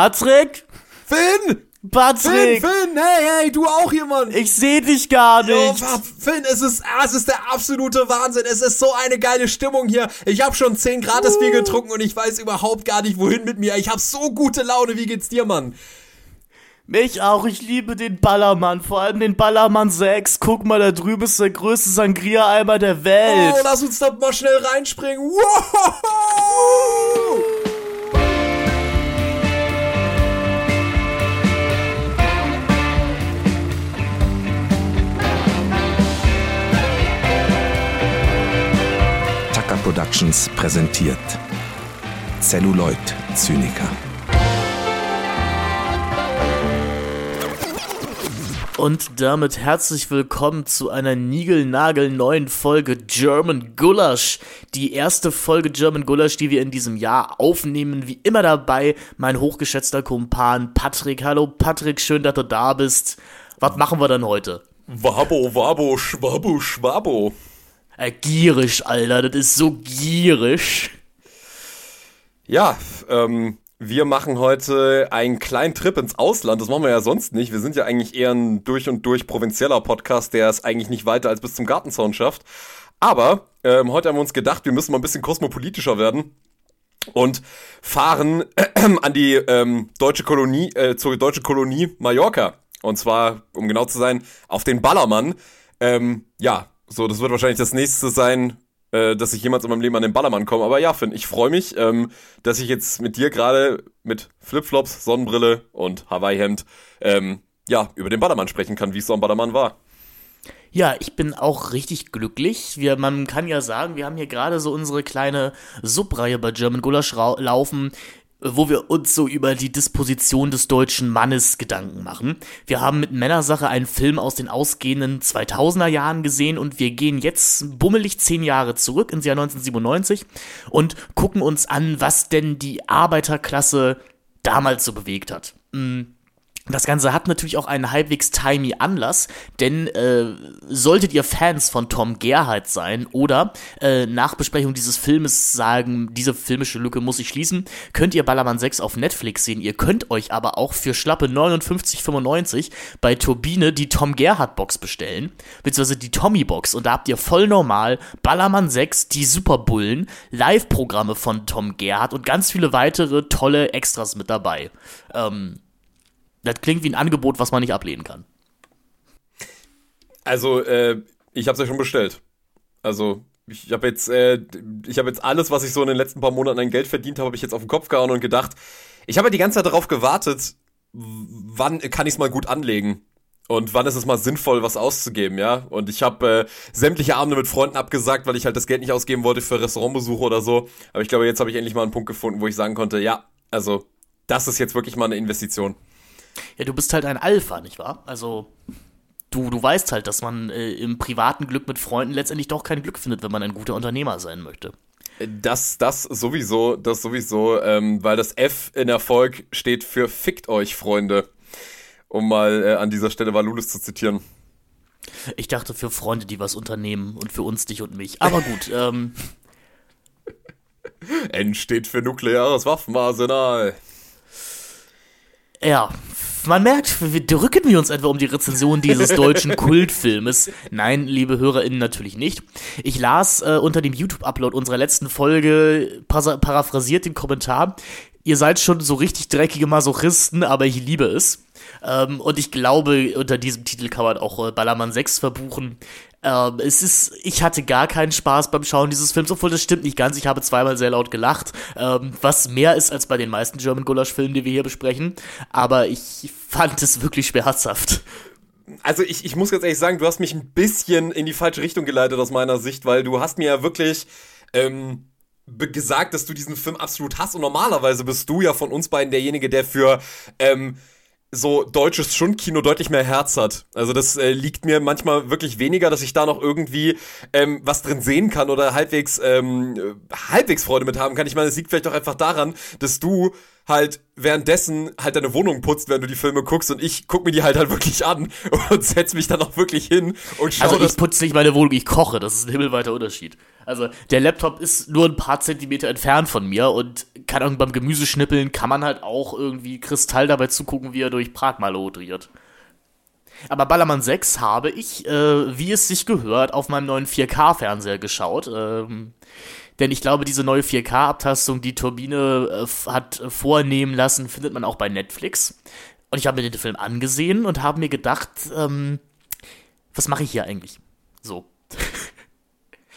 Patrick? Finn! Patrick! Finn, Finn, hey, hey, du auch hier, Mann! Ich seh dich gar Oh, nicht. Finn, es ist, ah, es ist der absolute Wahnsinn. Es ist so eine geile Stimmung hier. Ich habe schon 10 Grad das Bier getrunken und ich weiß überhaupt gar nicht, wohin mit mir. Ich habe so gute Laune. Wie geht's dir, Mann? Mich auch, ich liebe den Ballermann, vor allem den Ballermann 6. Guck mal, da drüben ist der größte Sangria-Eimer der Welt. Oh, lass uns da mal schnell reinspringen. Wow! Productions präsentiert Celluloid Zyniker. Und damit herzlich willkommen zu einer niegelnagelneuen Folge German Gulasch. Die erste Folge German Gulasch, die wir in diesem Jahr aufnehmen. Wie immer dabei mein hochgeschätzter Kumpan Patrick. Hallo Patrick, schön, dass du da bist. Was machen wir denn heute? Wabo, wabo, schwabo, schwabo. Äh, gierig, Alter, das ist so gierig. Ja, ähm, wir machen heute einen kleinen Trip ins Ausland. Das machen wir ja sonst nicht. Wir sind ja eigentlich eher ein durch und durch provinzieller Podcast, der es eigentlich nicht weiter als bis zum Gartenzaun schafft. Aber ähm, heute haben wir uns gedacht, wir müssen mal ein bisschen kosmopolitischer werden und fahren an die ähm, deutsche Kolonie, äh, zur deutschen Kolonie Mallorca. Und zwar, um genau zu sein, auf den Ballermann. Ähm, ja, so, das wird wahrscheinlich das nächste sein, äh, dass ich jemals in meinem Leben an den Ballermann komme. Aber ja, Finn, ich freue mich, ähm, dass ich jetzt mit dir gerade mit Flipflops, Sonnenbrille und Hawaii-Hemd ähm, ja, über den Ballermann sprechen kann, wie es so am Ballermann war. Ja, ich bin auch richtig glücklich. Wir, man kann ja sagen, wir haben hier gerade so unsere kleine Subreihe bei German Gulasch laufen, wo wir uns so über die Disposition des deutschen Mannes Gedanken machen. Wir haben mit Männersache einen Film aus den ausgehenden 2000er Jahren gesehen und wir gehen jetzt bummelig zehn Jahre zurück ins Jahr 1997 und gucken uns an, was denn die Arbeiterklasse damals so bewegt hat. Mm. Das Ganze hat natürlich auch einen halbwegs timey Anlass, denn äh, solltet ihr Fans von Tom Gerhardt sein oder äh, nach Besprechung dieses Filmes sagen, diese filmische Lücke muss ich schließen, könnt ihr Ballermann 6 auf Netflix sehen. Ihr könnt euch aber auch für schlappe 59,95 bei Turbine die Tom Gerhardt Box bestellen, beziehungsweise die Tommy Box und da habt ihr voll normal Ballermann 6, die Superbullen, Live-Programme von Tom Gerhardt und ganz viele weitere tolle Extras mit dabei. Ähm, das klingt wie ein Angebot, was man nicht ablehnen kann. Also, äh, ich hab's ja schon bestellt. Also, ich habe jetzt, äh, ich habe jetzt alles, was ich so in den letzten paar Monaten an Geld verdient habe, habe ich jetzt auf den Kopf gehauen und gedacht, ich habe ja die ganze Zeit darauf gewartet, wann kann ich's mal gut anlegen? Und wann ist es mal sinnvoll, was auszugeben, ja? Und ich habe äh, sämtliche Abende mit Freunden abgesagt, weil ich halt das Geld nicht ausgeben wollte für Restaurantbesuche oder so. Aber ich glaube, jetzt habe ich endlich mal einen Punkt gefunden, wo ich sagen konnte, ja, also, das ist jetzt wirklich mal eine Investition. Ja, du bist halt ein Alpha, nicht wahr? Also, du, du weißt halt, dass man äh, im privaten Glück mit Freunden letztendlich doch kein Glück findet, wenn man ein guter Unternehmer sein möchte. Das, das sowieso, das sowieso, ähm, weil das F in Erfolg steht für Fickt euch, Freunde. Um mal äh, an dieser Stelle Valulis zu zitieren. Ich dachte für Freunde, die was unternehmen und für uns, dich und mich. Aber gut, ähm, N steht für nukleares Waffenarsenal. Ja, man merkt, wir drücken wir uns etwa um die Rezension dieses deutschen Kultfilmes. Nein, liebe HörerInnen, natürlich nicht. Ich las äh, unter dem YouTube-Upload unserer letzten Folge para paraphrasiert den Kommentar. Ihr seid schon so richtig dreckige Masochisten, aber ich liebe es. Ähm, und ich glaube, unter diesem Titel kann man auch äh, Ballermann 6 verbuchen. Ähm, es ist, ich hatte gar keinen Spaß beim Schauen dieses Films, obwohl das stimmt nicht ganz. Ich habe zweimal sehr laut gelacht, ähm, was mehr ist als bei den meisten German Gulasch-Filmen, die wir hier besprechen. Aber ich fand es wirklich schmerzhaft. Also ich, ich muss ganz ehrlich sagen, du hast mich ein bisschen in die falsche Richtung geleitet aus meiner Sicht, weil du hast mir ja wirklich ähm, gesagt, dass du diesen Film absolut hast und normalerweise bist du ja von uns beiden derjenige, der für ähm, so deutsches Schundkino deutlich mehr Herz hat. Also das äh, liegt mir manchmal wirklich weniger, dass ich da noch irgendwie ähm, was drin sehen kann oder halbwegs ähm, äh, halbwegs Freude mit haben kann. Ich meine, es liegt vielleicht auch einfach daran, dass du halt währenddessen halt deine Wohnung putzt, während du die Filme guckst und ich guck mir die halt halt wirklich an und setz mich dann auch wirklich hin und schaue Also ich putze nicht meine Wohnung, ich koche. Das ist ein himmelweiter Unterschied. Also der Laptop ist nur ein paar Zentimeter entfernt von mir und kann auch beim Gemüseschnippeln kann man halt auch irgendwie Kristall dabei zugucken, wie er durch Prag malodriert. Aber Ballermann 6 habe ich, äh, wie es sich gehört, auf meinem neuen 4K-Fernseher geschaut. Ähm, denn ich glaube, diese neue 4K-Abtastung, die Turbine äh, hat vornehmen lassen, findet man auch bei Netflix. Und ich habe mir den Film angesehen und habe mir gedacht, ähm, was mache ich hier eigentlich? So.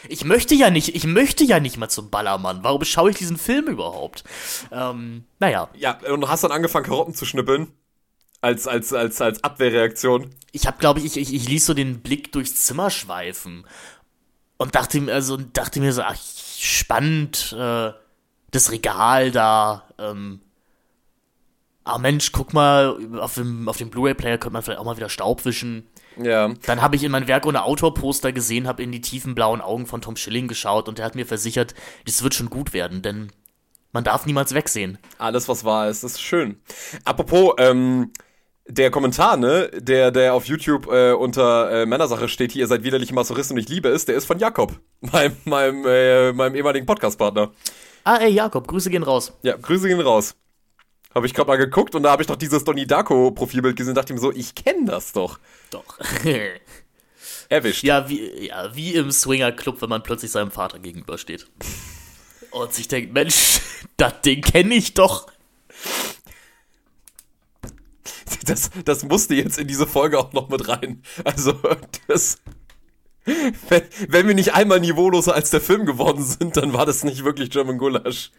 Ich möchte ja nicht, ich möchte ja nicht mal zum Ballermann. Warum schaue ich diesen Film überhaupt? Ähm, naja. Ja, und du hast dann angefangen, Karotten zu schnippeln. Als, als, als, als Abwehrreaktion. Ich habe, glaube ich, ich, ich, ich ließ so den Blick durchs Zimmer schweifen. Und dachte mir, also, dachte mir so, ach, spannend, äh, das Regal da, ähm, ah Mensch, guck mal, auf dem, auf dem Blu-ray-Player könnte man vielleicht auch mal wieder Staub wischen. Ja. Dann habe ich in mein Werk ohne Autorposter gesehen, habe in die tiefen blauen Augen von Tom Schilling geschaut und er hat mir versichert, das wird schon gut werden, denn man darf niemals wegsehen. Alles, was wahr ist, ist schön. Apropos, ähm, der Kommentar, ne, der, der auf YouTube äh, unter äh, Männersache steht, hier, ihr seid widerliche Masochisten und ich liebe es, der ist von Jakob, meinem, meinem, äh, meinem ehemaligen Podcastpartner. Ah, ey, Jakob, Grüße gehen raus. Ja, Grüße gehen raus. Habe ich gerade mal geguckt und da habe ich doch dieses Donnie Darko Profilbild gesehen und dachte mir so, ich kenne das doch. Doch. Erwischt. ja, wie, ja, wie im Swinger Club, wenn man plötzlich seinem Vater gegenübersteht. Und sich denkt, Mensch, das Ding kenne ich doch. Das, das musste jetzt in diese Folge auch noch mit rein. Also, das. Wenn, wenn wir nicht einmal niveauloser als der Film geworden sind, dann war das nicht wirklich German Gulasch.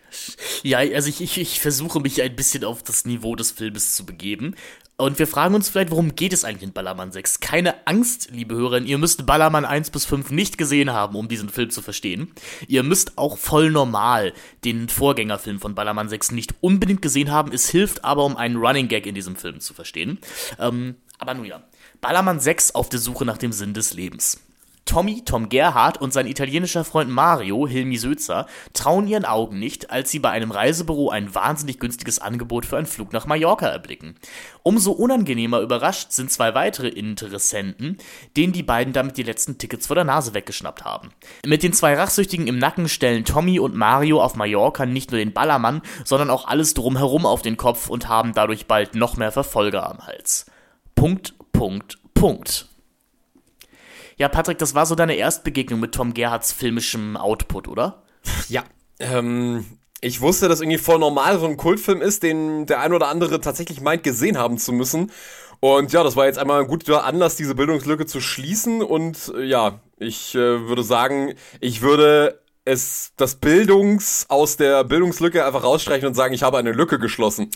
Ja, also ich, ich, ich versuche mich ein bisschen auf das Niveau des Filmes zu begeben. Und wir fragen uns vielleicht, worum geht es eigentlich in Ballermann 6? Keine Angst, liebe Hörerinnen, ihr müsst Ballermann 1 bis 5 nicht gesehen haben, um diesen Film zu verstehen. Ihr müsst auch voll normal den Vorgängerfilm von Ballermann 6 nicht unbedingt gesehen haben. Es hilft aber, um einen Running Gag in diesem Film zu verstehen. Ähm, aber nun ja. Ballermann 6 auf der Suche nach dem Sinn des Lebens. Tommy, Tom Gerhardt und sein italienischer Freund Mario, Hilmi Sözer, trauen ihren Augen nicht, als sie bei einem Reisebüro ein wahnsinnig günstiges Angebot für einen Flug nach Mallorca erblicken. Umso unangenehmer überrascht sind zwei weitere Interessenten, denen die beiden damit die letzten Tickets vor der Nase weggeschnappt haben. Mit den zwei Rachsüchtigen im Nacken stellen Tommy und Mario auf Mallorca nicht nur den Ballermann, sondern auch alles drumherum auf den Kopf und haben dadurch bald noch mehr Verfolger am Hals. Punkt, Punkt, Punkt. Ja, Patrick, das war so deine Erstbegegnung mit Tom Gerhards filmischem Output, oder? Ja. Ähm, ich wusste, dass irgendwie voll normal so ein Kultfilm ist, den der ein oder andere tatsächlich meint, gesehen haben zu müssen. Und ja, das war jetzt einmal ein guter Anlass, diese Bildungslücke zu schließen. Und äh, ja, ich äh, würde sagen, ich würde es das Bildungs aus der Bildungslücke einfach rausstreichen und sagen, ich habe eine Lücke geschlossen.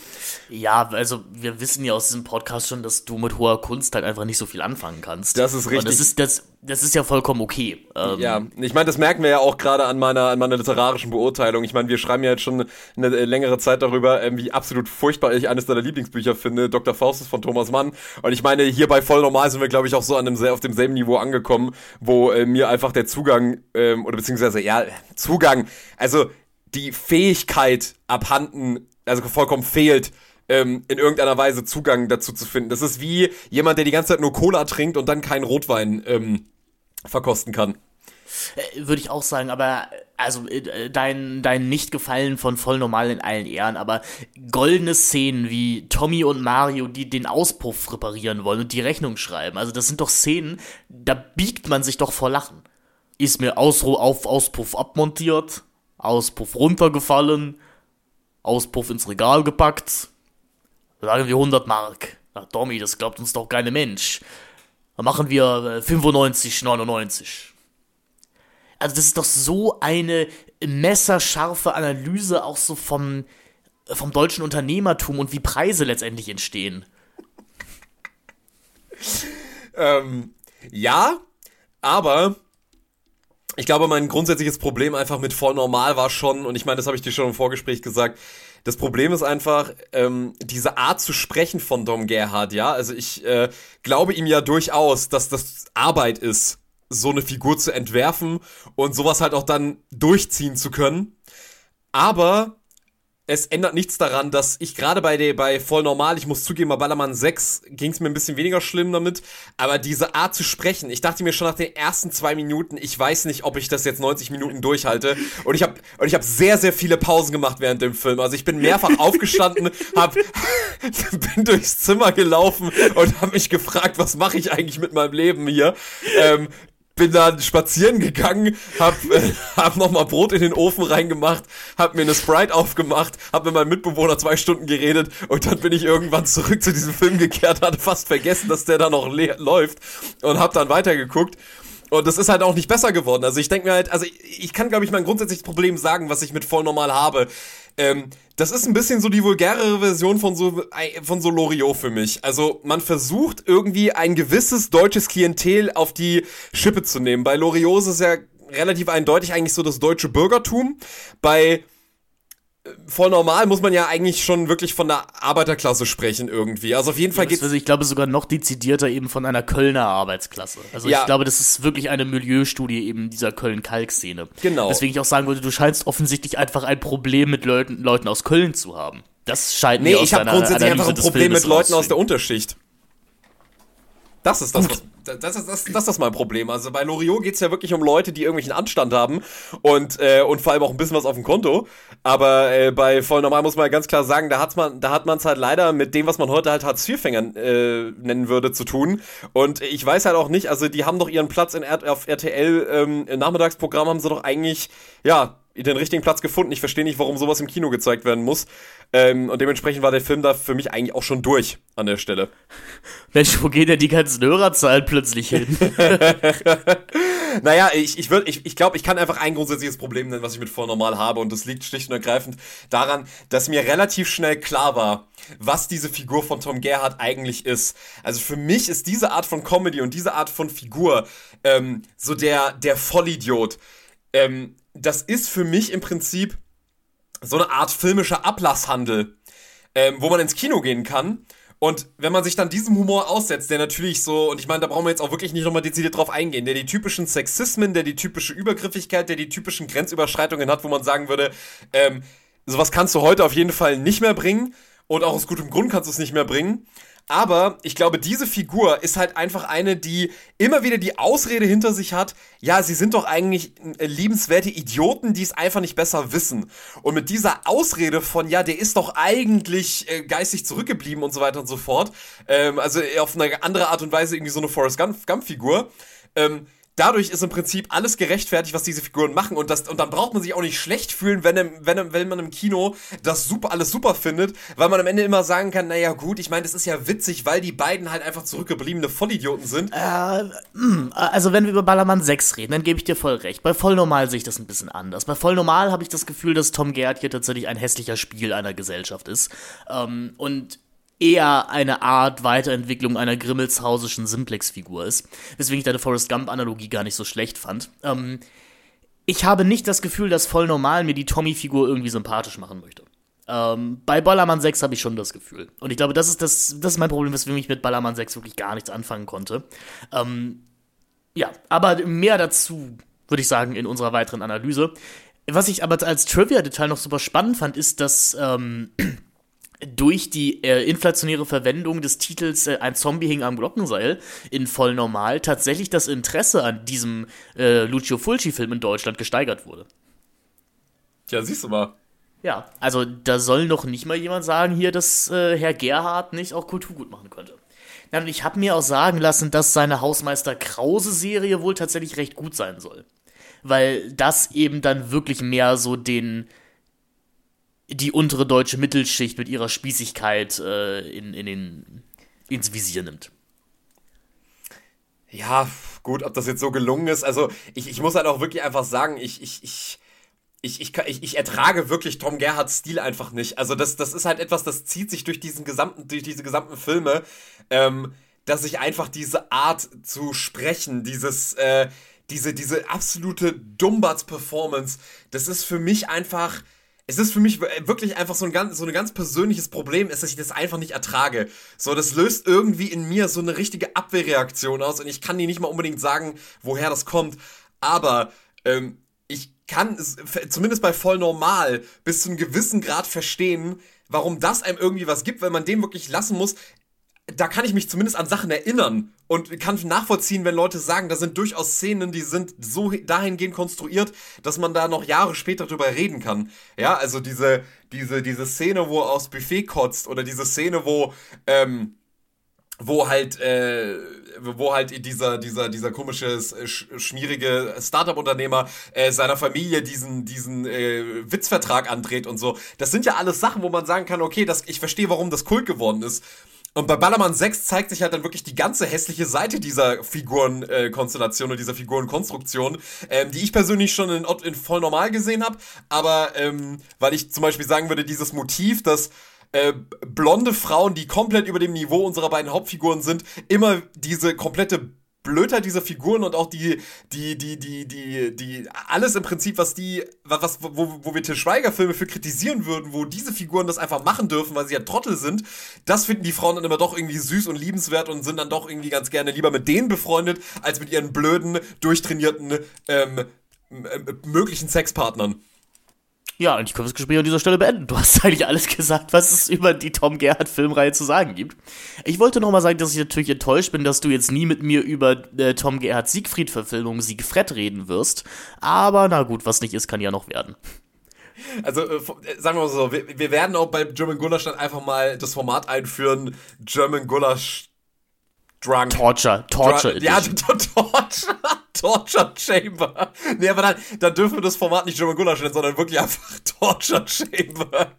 Ja, also wir wissen ja aus diesem Podcast schon, dass du mit hoher Kunst halt einfach nicht so viel anfangen kannst. Das ist richtig. Und das ist, das, das ist ja vollkommen okay. Ähm ja, ich meine, das merken wir ja auch gerade an meiner, an meiner literarischen Beurteilung. Ich meine, wir schreiben ja jetzt schon eine längere Zeit darüber, ähm, wie absolut furchtbar ich eines deiner Lieblingsbücher finde, Dr. Faustus von Thomas Mann. Und ich meine, hier bei Voll Normal sind wir, glaube ich, auch so an einem, auf demselben Niveau angekommen, wo äh, mir einfach der Zugang, ähm, oder beziehungsweise, ja, Zugang, also die Fähigkeit abhanden, also vollkommen fehlt, ähm, in irgendeiner Weise Zugang dazu zu finden. Das ist wie jemand, der die ganze Zeit nur Cola trinkt und dann keinen Rotwein ähm, verkosten kann. Äh, würde ich auch sagen, aber also äh, dein, dein Nicht-Gefallen von voll normal in allen Ehren, aber goldene Szenen wie Tommy und Mario, die den Auspuff reparieren wollen und die Rechnung schreiben, also das sind doch Szenen, da biegt man sich doch vor Lachen. Ist mir Ausruh auf Auspuff abmontiert, Auspuff runtergefallen, Auspuff ins Regal gepackt, Sagen wir 100 Mark. Na, Tommy, das glaubt uns doch kein Mensch. Dann machen wir 95, äh, 99. Also das ist doch so eine messerscharfe Analyse auch so vom, vom deutschen Unternehmertum und wie Preise letztendlich entstehen. Ähm, ja, aber ich glaube, mein grundsätzliches Problem einfach mit voll normal war schon, und ich meine, das habe ich dir schon im Vorgespräch gesagt, das Problem ist einfach, ähm, diese Art zu sprechen von Dom Gerhard, ja. Also ich äh, glaube ihm ja durchaus, dass das Arbeit ist, so eine Figur zu entwerfen und sowas halt auch dann durchziehen zu können. Aber es ändert nichts daran, dass ich gerade bei der, bei voll normal, ich muss zugeben, bei Ballermann 6 ging es mir ein bisschen weniger schlimm damit, aber diese Art zu sprechen, ich dachte mir schon nach den ersten zwei Minuten, ich weiß nicht, ob ich das jetzt 90 Minuten durchhalte und ich habe und ich habe sehr sehr viele Pausen gemacht während dem Film. Also ich bin mehrfach aufgestanden, hab bin durchs Zimmer gelaufen und habe mich gefragt, was mache ich eigentlich mit meinem Leben hier? Ähm, bin dann spazieren gegangen, hab, äh, hab nochmal Brot in den Ofen reingemacht, hab mir eine Sprite aufgemacht, hab mit meinem Mitbewohner zwei Stunden geredet und dann bin ich irgendwann zurück zu diesem Film gekehrt, hatte fast vergessen, dass der da noch läuft und hab dann weitergeguckt. Und das ist halt auch nicht besser geworden. Also ich denke mir halt, also ich, ich kann, glaube ich, mein grundsätzliches Problem sagen, was ich mit voll normal habe. Ähm, das ist ein bisschen so die vulgärere Version von so, von so Loriot für mich. Also man versucht irgendwie ein gewisses deutsches Klientel auf die Schippe zu nehmen. Bei Loriot ist es ja relativ eindeutig eigentlich so das deutsche Bürgertum. Bei voll normal muss man ja eigentlich schon wirklich von der Arbeiterklasse sprechen irgendwie. Also auf jeden Fall geht's. Also ich glaube sogar noch dezidierter eben von einer Kölner Arbeitsklasse. Also ja. ich glaube, das ist wirklich eine Milieustudie eben dieser Köln-Kalk-Szene. Genau. Deswegen ich auch sagen würde, du scheinst offensichtlich einfach ein Problem mit Leuten, Leuten aus Köln zu haben. Das scheint nee, mir aus ich habe grundsätzlich Analyse einfach ein Problem mit Leuten aus der Unterschicht. Das ist das, was, das, ist, das, das ist mein Problem. Also bei Loriot geht es ja wirklich um Leute, die irgendwelchen Anstand haben und, äh, und vor allem auch ein bisschen was auf dem Konto. Aber äh, bei Voll Normal muss man ganz klar sagen, da, hat's man, da hat man es halt leider mit dem, was man heute halt Hartz-IV-Fängern äh, nennen würde, zu tun. Und ich weiß halt auch nicht, also die haben doch ihren Platz in R auf RTL ähm, im Nachmittagsprogramm, haben sie doch eigentlich, ja, den richtigen Platz gefunden. Ich verstehe nicht, warum sowas im Kino gezeigt werden muss. Ähm, und dementsprechend war der Film da für mich eigentlich auch schon durch an der Stelle. Mensch, wo geht denn die ganzen Hörerzahlen plötzlich hin? naja, ich, ich, würd, ich, ich glaube, ich kann einfach ein grundsätzliches Problem nennen, was ich mit voll normal habe. Und das liegt schlicht und ergreifend daran, dass mir relativ schnell klar war, was diese Figur von Tom Gerhardt eigentlich ist. Also für mich ist diese Art von Comedy und diese Art von Figur ähm, so der, der Vollidiot. Ähm, das ist für mich im Prinzip so eine Art filmischer Ablasshandel, ähm, wo man ins Kino gehen kann. Und wenn man sich dann diesem Humor aussetzt, der natürlich so, und ich meine, da brauchen wir jetzt auch wirklich nicht nochmal dezidiert drauf eingehen, der die typischen Sexismen, der die typische Übergriffigkeit, der die typischen Grenzüberschreitungen hat, wo man sagen würde, ähm, sowas kannst du heute auf jeden Fall nicht mehr bringen und auch aus gutem Grund kannst du es nicht mehr bringen. Aber ich glaube, diese Figur ist halt einfach eine, die immer wieder die Ausrede hinter sich hat, ja, sie sind doch eigentlich äh, liebenswerte Idioten, die es einfach nicht besser wissen. Und mit dieser Ausrede von, ja, der ist doch eigentlich äh, geistig zurückgeblieben und so weiter und so fort, ähm, also auf eine andere Art und Weise irgendwie so eine Forrest Gump-Figur, ähm, dadurch ist im Prinzip alles gerechtfertigt, was diese Figuren machen. Und, das, und dann braucht man sich auch nicht schlecht fühlen, wenn, wenn, wenn man im Kino das super, alles super findet, weil man am Ende immer sagen kann, naja gut, ich meine, das ist ja witzig, weil die beiden halt einfach zurückgebliebene Vollidioten sind. Äh, hm, also wenn wir über Ballermann 6 reden, dann gebe ich dir voll recht. Bei Vollnormal sehe ich das ein bisschen anders. Bei Vollnormal habe ich das Gefühl, dass Tom Gerd hier tatsächlich ein hässlicher Spiel einer Gesellschaft ist. Ähm, und eher eine Art Weiterentwicklung einer grimmelshausischen Simplex-Figur ist. Weswegen ich deine Forrest Gump-Analogie gar nicht so schlecht fand. Ähm, ich habe nicht das Gefühl, dass voll normal mir die Tommy-Figur irgendwie sympathisch machen möchte. Ähm, bei Ballermann 6 habe ich schon das Gefühl. Und ich glaube, das ist, das, das ist mein Problem, weswegen ich mit Ballermann 6 wirklich gar nichts anfangen konnte. Ähm, ja, aber mehr dazu, würde ich sagen, in unserer weiteren Analyse. Was ich aber als Trivia-Detail noch super spannend fand, ist, dass ähm, durch die äh, inflationäre Verwendung des Titels äh, Ein Zombie hing am Glockenseil in voll normal tatsächlich das Interesse an diesem äh, Lucio Fulci-Film in Deutschland gesteigert wurde. Tja, siehst du mal. Ja, also da soll noch nicht mal jemand sagen hier, dass äh, Herr Gerhard nicht auch Kulturgut machen könnte. Ja, und ich habe mir auch sagen lassen, dass seine Hausmeister Krause-Serie wohl tatsächlich recht gut sein soll. Weil das eben dann wirklich mehr so den die untere deutsche Mittelschicht mit ihrer Spießigkeit äh, in, in den, ins Visier nimmt. Ja, gut, ob das jetzt so gelungen ist. Also, ich, ich muss halt auch wirklich einfach sagen, ich, ich, ich, ich, ich, ich, ich ertrage wirklich Tom Gerhards Stil einfach nicht. Also, das, das ist halt etwas, das zieht sich durch diesen gesamten, durch diese gesamten Filme, ähm, dass ich einfach diese Art zu sprechen, dieses, äh, diese, diese absolute Dumbatz-Performance, das ist für mich einfach es ist für mich wirklich einfach so ein ganz, so ein ganz persönliches Problem, ist, dass ich das einfach nicht ertrage. So, das löst irgendwie in mir so eine richtige Abwehrreaktion aus und ich kann dir nicht mal unbedingt sagen, woher das kommt. Aber ähm, ich kann es zumindest bei voll normal bis zu einem gewissen Grad verstehen, warum das einem irgendwie was gibt, weil man dem wirklich lassen muss. Da kann ich mich zumindest an Sachen erinnern und kann nachvollziehen, wenn Leute sagen, da sind durchaus Szenen, die sind so dahingehend konstruiert, dass man da noch Jahre später drüber reden kann. Ja, also diese, diese, diese Szene, wo er aufs Buffet kotzt oder diese Szene, wo, ähm, wo halt, äh, wo halt dieser, dieser, dieser komische, äh, schmierige Startup-Unternehmer äh, seiner Familie diesen, diesen äh, Witzvertrag andreht und so. Das sind ja alles Sachen, wo man sagen kann, okay, das, ich verstehe, warum das Kult geworden ist. Und bei Ballermann 6 zeigt sich halt dann wirklich die ganze hässliche Seite dieser Figurenkonstellation äh, und dieser Figurenkonstruktion, ähm, die ich persönlich schon in, in voll normal gesehen habe. Aber ähm, weil ich zum Beispiel sagen würde, dieses Motiv, dass äh, blonde Frauen, die komplett über dem Niveau unserer beiden Hauptfiguren sind, immer diese komplette Blödheit dieser Figuren und auch die, die, die, die, die, die, alles im Prinzip, was die, was, wo, wo wir Til Schweiger-Filme für kritisieren würden, wo diese Figuren das einfach machen dürfen, weil sie ja Trottel sind, das finden die Frauen dann immer doch irgendwie süß und liebenswert und sind dann doch irgendwie ganz gerne lieber mit denen befreundet, als mit ihren blöden, durchtrainierten, ähm, möglichen Sexpartnern. Ja, und ich kann das Gespräch an dieser Stelle beenden. Du hast eigentlich alles gesagt, was es über die Tom Gerhardt Filmreihe zu sagen gibt. Ich wollte nochmal sagen, dass ich natürlich enttäuscht bin, dass du jetzt nie mit mir über äh, Tom Gerhardt Siegfried Verfilmung Siegfried reden wirst. Aber na gut, was nicht ist, kann ja noch werden. Also äh, äh sagen wir mal so, wir, wir, werden auch bei German Gulasch dann einfach mal das Format einführen, German Gulasch Drunk. Torture, Torture Drunk, Ja, Torture, Torture Chamber. Nee, aber dann, dann dürfen wir das Format nicht German Gulasch nennen, sondern wirklich einfach Torture Chamber.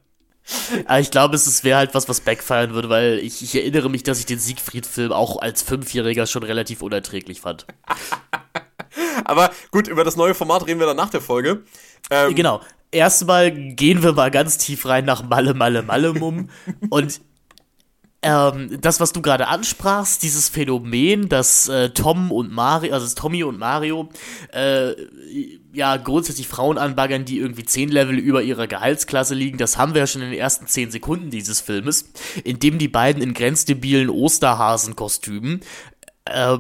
Aber ich glaube, es wäre halt was, was backfeiern würde, weil ich, ich erinnere mich, dass ich den Siegfried-Film auch als Fünfjähriger schon relativ unerträglich fand. aber gut, über das neue Format reden wir dann nach der Folge. Ähm, genau. Erstmal gehen wir mal ganz tief rein nach Malle, Malle, Malle, Mum. und ähm, das, was du gerade ansprachst, dieses Phänomen, dass äh, Tom und Mario, also Tommy und Mario, äh, ja, grundsätzlich Frauen anbaggern, die irgendwie zehn Level über ihrer Gehaltsklasse liegen, das haben wir ja schon in den ersten zehn Sekunden dieses Filmes, in dem die beiden in grenzdebilen Osterhasenkostümen äh,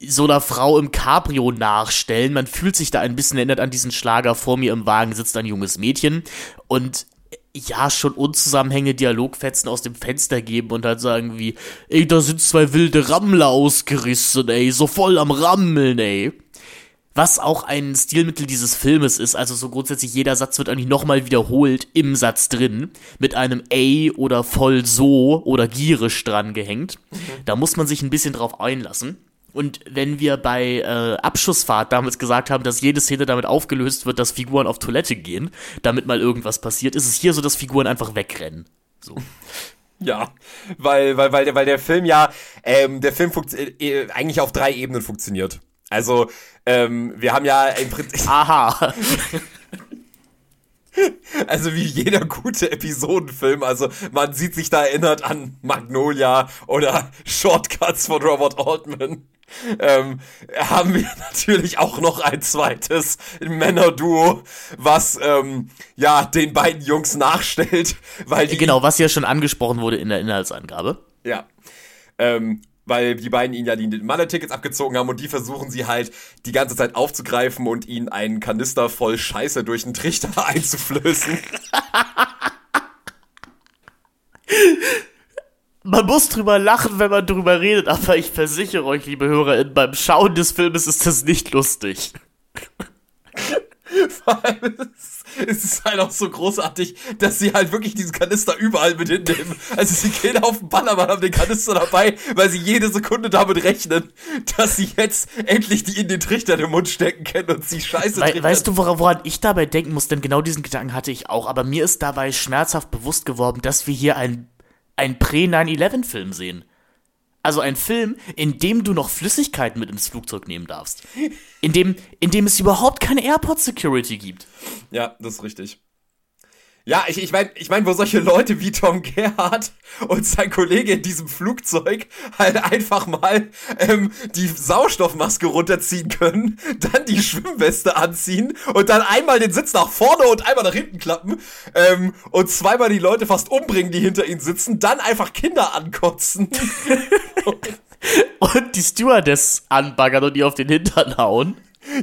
so einer Frau im Cabrio nachstellen. Man fühlt sich da ein bisschen erinnert an diesen Schlager. Vor mir im Wagen sitzt ein junges Mädchen und ja, schon Unzusammenhänge, Dialogfetzen aus dem Fenster geben und halt sagen wie, ey, da sind zwei wilde Rammler ausgerissen, ey, so voll am Rammeln, ey. Was auch ein Stilmittel dieses Filmes ist, also so grundsätzlich jeder Satz wird eigentlich nochmal wiederholt im Satz drin, mit einem ey oder voll so oder gierisch dran gehängt. Mhm. Da muss man sich ein bisschen drauf einlassen. Und wenn wir bei äh, Abschussfahrt damals gesagt haben, dass jede Szene damit aufgelöst wird, dass Figuren auf Toilette gehen, damit mal irgendwas passiert, ist es hier so, dass Figuren einfach wegrennen. So. Ja, weil, weil, weil, der, weil der Film ja, ähm, der Film äh, eigentlich auf drei Ebenen funktioniert. Also, ähm, wir haben ja im Prinzip. Aha. Also wie jeder gute Episodenfilm. Also man sieht sich da erinnert an Magnolia oder Shortcuts von Robert Altman ähm, haben wir natürlich auch noch ein zweites Männerduo, was ähm, ja den beiden Jungs nachstellt, weil die genau, was ja schon angesprochen wurde in der Inhaltsangabe. Ja. Ähm, weil die beiden ihnen ja die Malle-Tickets abgezogen haben und die versuchen sie halt die ganze Zeit aufzugreifen und ihnen einen Kanister voll Scheiße durch den Trichter einzuflößen. man muss drüber lachen, wenn man drüber redet, aber ich versichere euch, liebe HörerInnen, beim Schauen des Filmes ist das nicht lustig. Vor allem es ist halt auch so großartig, dass sie halt wirklich diesen Kanister überall mit hinnehmen. Also sie gehen auf den Ballermann, haben den Kanister dabei, weil sie jede Sekunde damit rechnen, dass sie jetzt endlich die in den Trichter in den Mund stecken können und sie scheiße We Weißt du, woran ich dabei denken muss? Denn genau diesen Gedanken hatte ich auch. Aber mir ist dabei schmerzhaft bewusst geworden, dass wir hier ein ein Prä-9-11-Film sehen. Also ein Film, in dem du noch Flüssigkeiten mit ins Flugzeug nehmen darfst. In dem, in dem es überhaupt keine Airport-Security gibt. Ja, das ist richtig. Ja, ich, ich meine, ich mein, wo solche Leute wie Tom Gerhardt und sein Kollege in diesem Flugzeug halt einfach mal ähm, die Sauerstoffmaske runterziehen können, dann die Schwimmweste anziehen und dann einmal den Sitz nach vorne und einmal nach hinten klappen ähm, und zweimal die Leute fast umbringen, die hinter ihnen sitzen, dann einfach Kinder ankotzen. und die Stewardess anbaggern und die auf den Hintern hauen.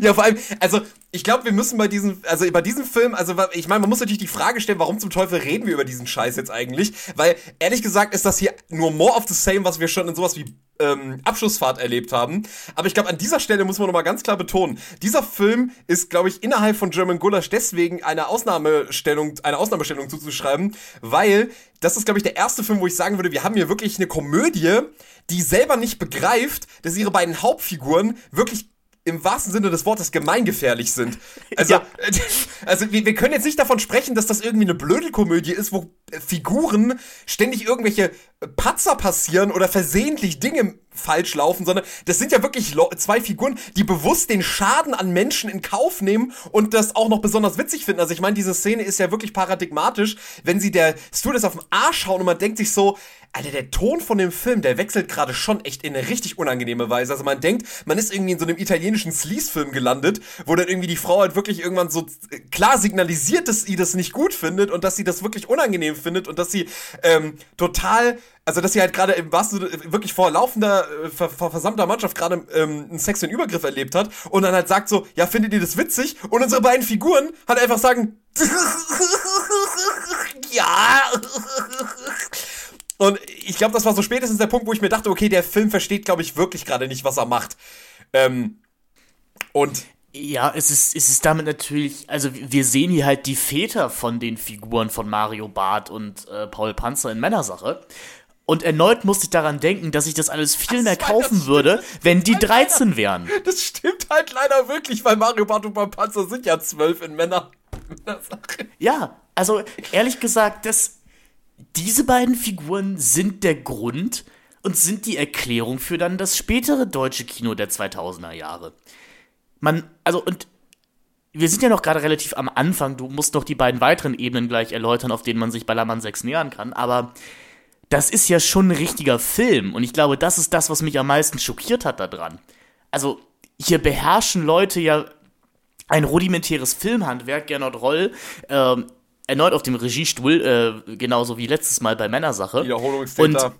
Ja, vor allem, also ich glaube, wir müssen bei diesem, also bei diesem Film, also ich meine, man muss natürlich die Frage stellen, warum zum Teufel reden wir über diesen Scheiß jetzt eigentlich? Weil ehrlich gesagt ist das hier nur more of the same, was wir schon in sowas wie ähm, Abschlussfahrt erlebt haben. Aber ich glaube, an dieser Stelle muss man nochmal ganz klar betonen, dieser Film ist, glaube ich, innerhalb von German Gulasch deswegen eine Ausnahmestellung, eine Ausnahmestellung zuzuschreiben, weil das ist, glaube ich, der erste Film, wo ich sagen würde, wir haben hier wirklich eine Komödie, die selber nicht begreift, dass ihre beiden Hauptfiguren wirklich im wahrsten Sinne des Wortes gemeingefährlich sind. Also, ja. also wir, wir können jetzt nicht davon sprechen, dass das irgendwie eine Blödelkomödie ist, wo Figuren ständig irgendwelche Patzer passieren oder versehentlich Dinge falsch laufen, sondern das sind ja wirklich zwei Figuren, die bewusst den Schaden an Menschen in Kauf nehmen und das auch noch besonders witzig finden. Also ich meine, diese Szene ist ja wirklich paradigmatisch, wenn sie der Stewardess auf den Arsch hauen und man denkt sich so, Alter, der Ton von dem Film, der wechselt gerade schon echt in eine richtig unangenehme Weise. Also man denkt, man ist irgendwie in so einem italienischen Sleaze-Film gelandet, wo dann irgendwie die Frau halt wirklich irgendwann so äh, klar signalisiert, dass sie das nicht gut findet und dass sie das wirklich unangenehm findet und dass sie ähm, total also dass sie halt gerade im wahrsten wirklich vor laufender, äh, vor, vor versammelter Mannschaft gerade ähm, einen sexuellen Übergriff erlebt hat und dann halt sagt so, ja, findet ihr das witzig? Und unsere beiden Figuren halt einfach sagen, ja. Und ich glaube, das war so spätestens der Punkt, wo ich mir dachte, okay, der Film versteht, glaube ich, wirklich gerade nicht, was er macht. Ähm, und ja, es ist, es ist damit natürlich, also wir sehen hier halt die Väter von den Figuren von Mario Barth und äh, Paul Panzer in Männersache. Und erneut musste ich daran denken, dass ich das alles viel das mehr kaufen würde, wenn die 13 leider, wären. Das stimmt halt leider wirklich, weil Mario Barth und Paul Panzer sind ja 12 in Männer. Männersache. Ja, also ehrlich gesagt, das, diese beiden Figuren sind der Grund und sind die Erklärung für dann das spätere deutsche Kino der 2000er Jahre. Man, also, und wir sind ja noch gerade relativ am Anfang, du musst noch die beiden weiteren Ebenen gleich erläutern, auf denen man sich Ballermann 6 nähern kann, aber das ist ja schon ein richtiger Film und ich glaube, das ist das, was mich am meisten schockiert hat daran. Also, hier beherrschen Leute ja ein rudimentäres Filmhandwerk, Gernot Roll, ähm, erneut auf dem Regiestuhl, äh, genauso wie letztes Mal bei Männersache. Wiederholungstäter. Und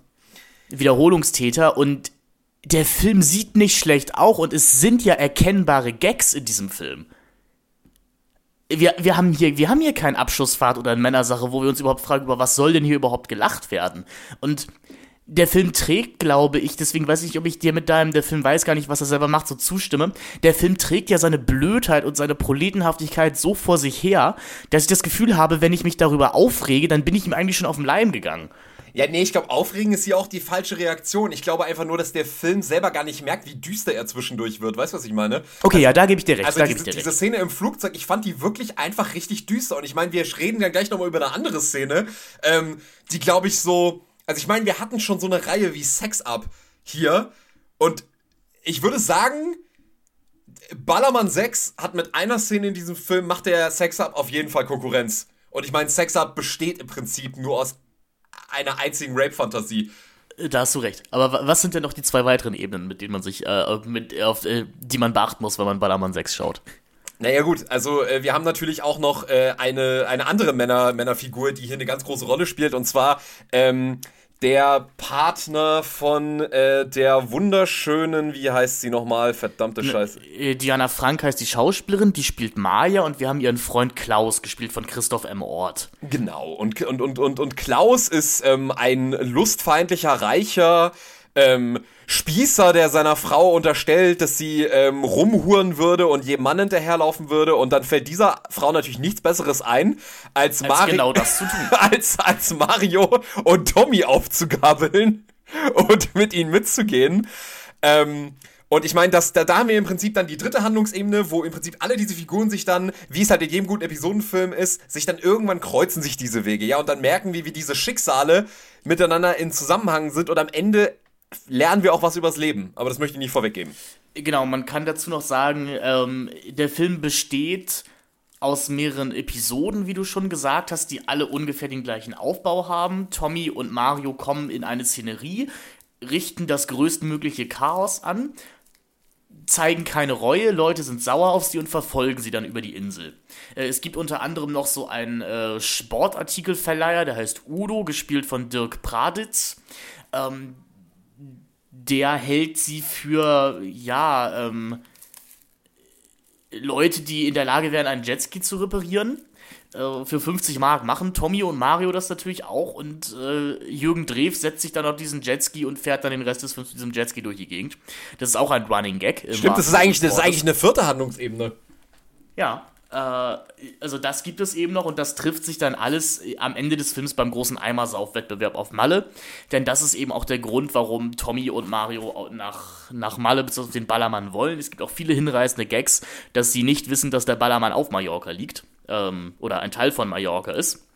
Wiederholungstäter und der Film sieht nicht schlecht auch und es sind ja erkennbare Gags in diesem Film. Wir, wir, haben hier, wir haben hier keinen Abschlussfahrt oder eine Männersache, wo wir uns überhaupt fragen, über was soll denn hier überhaupt gelacht werden. Und der Film trägt, glaube ich, deswegen weiß ich nicht, ob ich dir mit deinem, der Film weiß gar nicht, was er selber macht, so zustimme. Der Film trägt ja seine Blödheit und seine Proletenhaftigkeit so vor sich her, dass ich das Gefühl habe, wenn ich mich darüber aufrege, dann bin ich ihm eigentlich schon auf den Leim gegangen. Ja, nee, ich glaube, aufregen ist hier auch die falsche Reaktion. Ich glaube einfach nur, dass der Film selber gar nicht merkt, wie düster er zwischendurch wird. Weißt du, was ich meine? Okay, also, ja, da gebe ich dir recht. Also diese, dir diese Szene im Flugzeug, ich fand die wirklich einfach richtig düster. Und ich meine, wir reden ja gleich nochmal über eine andere Szene, ähm, die, glaube ich, so also ich meine, wir hatten schon so eine Reihe wie Sex Up hier und ich würde sagen, Ballermann 6 hat mit einer Szene in diesem Film, macht der Sex Up auf jeden Fall Konkurrenz. Und ich meine, Sex Up besteht im Prinzip nur aus einer einzigen Rape-Fantasie. Da hast du recht. Aber was sind denn noch die zwei weiteren Ebenen, mit denen man sich, äh, mit, auf, äh, die man beachten muss, wenn man Ballermann 6 schaut? Naja gut, also äh, wir haben natürlich auch noch äh, eine, eine andere Männer, Männerfigur, die hier eine ganz große Rolle spielt, und zwar ähm, der Partner von äh, der wunderschönen, wie heißt sie nochmal, verdammte Scheiße. Äh, Diana Frank heißt die Schauspielerin, die spielt Maya und wir haben ihren Freund Klaus, gespielt von Christoph M. Ort. Genau, und, und, und, und, und Klaus ist ähm, ein lustfeindlicher, reicher, ähm, Spießer, der seiner Frau unterstellt, dass sie ähm, rumhuren würde und jedem Mann hinterherlaufen würde. Und dann fällt dieser Frau natürlich nichts Besseres ein, als, als Mario, genau das zu tun. als, als Mario und Tommy aufzugabeln und mit ihnen mitzugehen. Ähm, und ich meine, da, da haben wir im Prinzip dann die dritte Handlungsebene, wo im Prinzip alle diese Figuren sich dann, wie es halt in jedem guten Episodenfilm ist, sich dann irgendwann kreuzen sich diese Wege, ja, und dann merken wir, wie diese Schicksale miteinander in Zusammenhang sind und am Ende lernen wir auch was übers Leben, aber das möchte ich nicht vorweggeben. Genau, man kann dazu noch sagen, ähm, der Film besteht aus mehreren Episoden, wie du schon gesagt hast, die alle ungefähr den gleichen Aufbau haben. Tommy und Mario kommen in eine Szenerie, richten das größtmögliche Chaos an, zeigen keine Reue, Leute sind sauer auf sie und verfolgen sie dann über die Insel. Äh, es gibt unter anderem noch so einen äh, Sportartikelverleiher, der heißt Udo, gespielt von Dirk Praditz. Ähm, der hält sie für, ja, ähm, Leute, die in der Lage wären, einen Jetski zu reparieren. Äh, für 50 Mark machen Tommy und Mario das natürlich auch und äh, Jürgen Drews setzt sich dann auf diesen Jetski und fährt dann den Rest des Films mit diesem Jetski durch die Gegend. Das ist auch ein Running Gag. Stimmt, das ist, eigentlich, das ist eigentlich eine vierte Handlungsebene. Ja, also das gibt es eben noch und das trifft sich dann alles am Ende des Films beim großen Eimersauf-Wettbewerb auf Malle. Denn das ist eben auch der Grund, warum Tommy und Mario nach, nach Malle bzw. den Ballermann wollen. Es gibt auch viele hinreißende Gags, dass sie nicht wissen, dass der Ballermann auf Mallorca liegt. Ähm, oder ein Teil von Mallorca ist.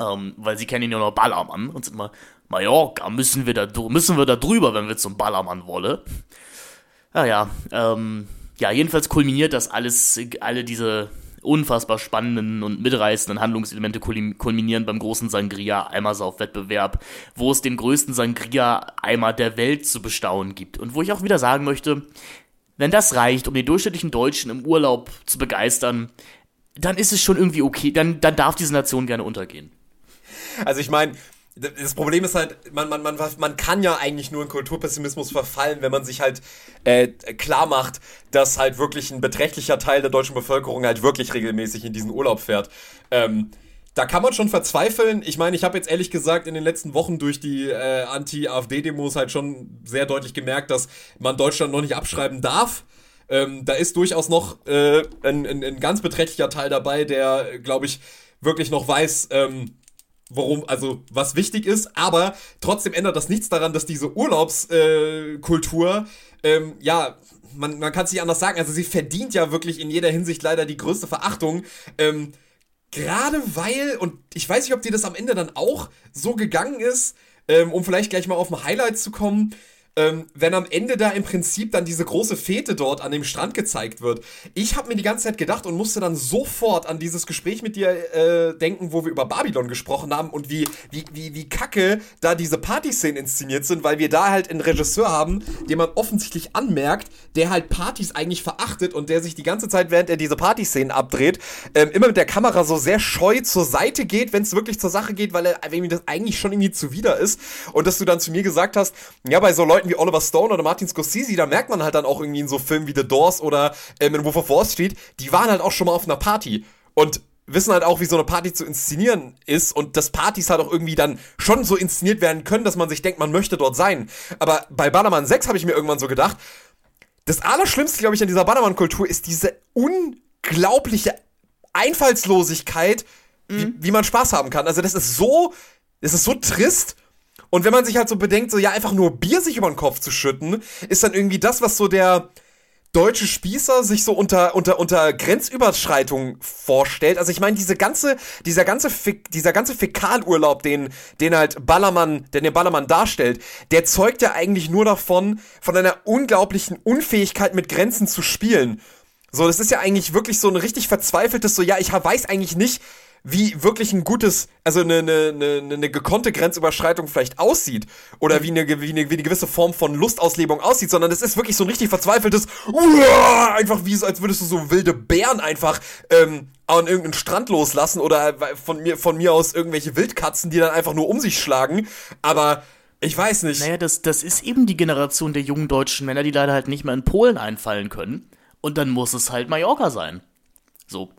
Ähm, weil sie kennen ihn ja noch Ballermann und sind immer, Mallorca, müssen wir da, müssen wir da drüber, wenn wir zum Ballermann wollen. Naja, ähm, ja, jedenfalls kulminiert das alles, alle diese unfassbar spannenden und mitreißenden Handlungselemente kulminieren beim großen Sangria-Eimersauf-Wettbewerb, wo es den größten Sangria-Eimer der Welt zu bestaunen gibt. Und wo ich auch wieder sagen möchte, wenn das reicht, um den durchschnittlichen Deutschen im Urlaub zu begeistern, dann ist es schon irgendwie okay, dann, dann darf diese Nation gerne untergehen. Also ich meine, das Problem ist halt, man, man, man, man kann ja eigentlich nur in Kulturpessimismus verfallen, wenn man sich halt äh, klar macht, dass halt wirklich ein beträchtlicher Teil der deutschen Bevölkerung halt wirklich regelmäßig in diesen Urlaub fährt. Ähm, da kann man schon verzweifeln. Ich meine, ich habe jetzt ehrlich gesagt in den letzten Wochen durch die äh, Anti-AfD-Demos halt schon sehr deutlich gemerkt, dass man Deutschland noch nicht abschreiben darf. Ähm, da ist durchaus noch äh, ein, ein, ein ganz beträchtlicher Teil dabei, der, glaube ich, wirklich noch weiß, ähm, worum, also was wichtig ist, aber trotzdem ändert das nichts daran, dass diese Urlaubskultur, äh, ähm, ja, man, man kann es nicht anders sagen, also sie verdient ja wirklich in jeder Hinsicht leider die größte Verachtung. Ähm, Gerade weil, und ich weiß nicht, ob dir das am Ende dann auch so gegangen ist, ähm, um vielleicht gleich mal auf ein Highlight zu kommen, ähm, wenn am Ende da im Prinzip dann diese große Fete dort an dem Strand gezeigt wird. Ich habe mir die ganze Zeit gedacht und musste dann sofort an dieses Gespräch mit dir äh, denken, wo wir über Babylon gesprochen haben und wie, wie, wie, wie kacke da diese Partyszenen inszeniert sind, weil wir da halt einen Regisseur haben, den man offensichtlich anmerkt, der halt Partys eigentlich verachtet und der sich die ganze Zeit, während er diese Partyszenen abdreht, ähm, immer mit der Kamera so sehr scheu zur Seite geht, wenn es wirklich zur Sache geht, weil er weil das eigentlich schon irgendwie zuwider ist. Und dass du dann zu mir gesagt hast, ja, bei so Leuten wie Oliver Stone oder Martin Scorsese, da merkt man halt dann auch irgendwie in so Filmen wie The Doors oder ähm, in Wolf of Wall Street, die waren halt auch schon mal auf einer Party. Und wissen halt auch, wie so eine Party zu inszenieren ist und dass Partys halt auch irgendwie dann schon so inszeniert werden können, dass man sich denkt, man möchte dort sein. Aber bei Ballermann 6 habe ich mir irgendwann so gedacht, das Allerschlimmste, glaube ich, an dieser Ballermann-Kultur ist diese unglaubliche Einfallslosigkeit, mhm. wie, wie man Spaß haben kann. Also das ist so, das ist so trist und wenn man sich halt so bedenkt, so ja, einfach nur Bier sich über den Kopf zu schütten, ist dann irgendwie das, was so der deutsche Spießer sich so unter, unter, unter Grenzüberschreitung vorstellt. Also ich meine, diese ganze, dieser ganze, Fik, dieser ganze Fäkalurlaub, den, den halt Ballermann, den der Ballermann darstellt, der zeugt ja eigentlich nur davon, von einer unglaublichen Unfähigkeit mit Grenzen zu spielen. So, das ist ja eigentlich wirklich so ein richtig verzweifeltes, so ja, ich weiß eigentlich nicht, wie wirklich ein gutes, also eine, eine, eine, eine gekonnte Grenzüberschreitung vielleicht aussieht oder wie eine, wie, eine, wie eine gewisse Form von Lustauslebung aussieht, sondern es ist wirklich so ein richtig verzweifeltes, uah, einfach wie so, als würdest du so wilde Bären einfach ähm, an irgendeinen Strand loslassen oder von mir, von mir aus irgendwelche Wildkatzen, die dann einfach nur um sich schlagen, aber ich weiß nicht. Naja, das, das ist eben die Generation der jungen deutschen Männer, die leider halt nicht mehr in Polen einfallen können. Und dann muss es halt Mallorca sein. So.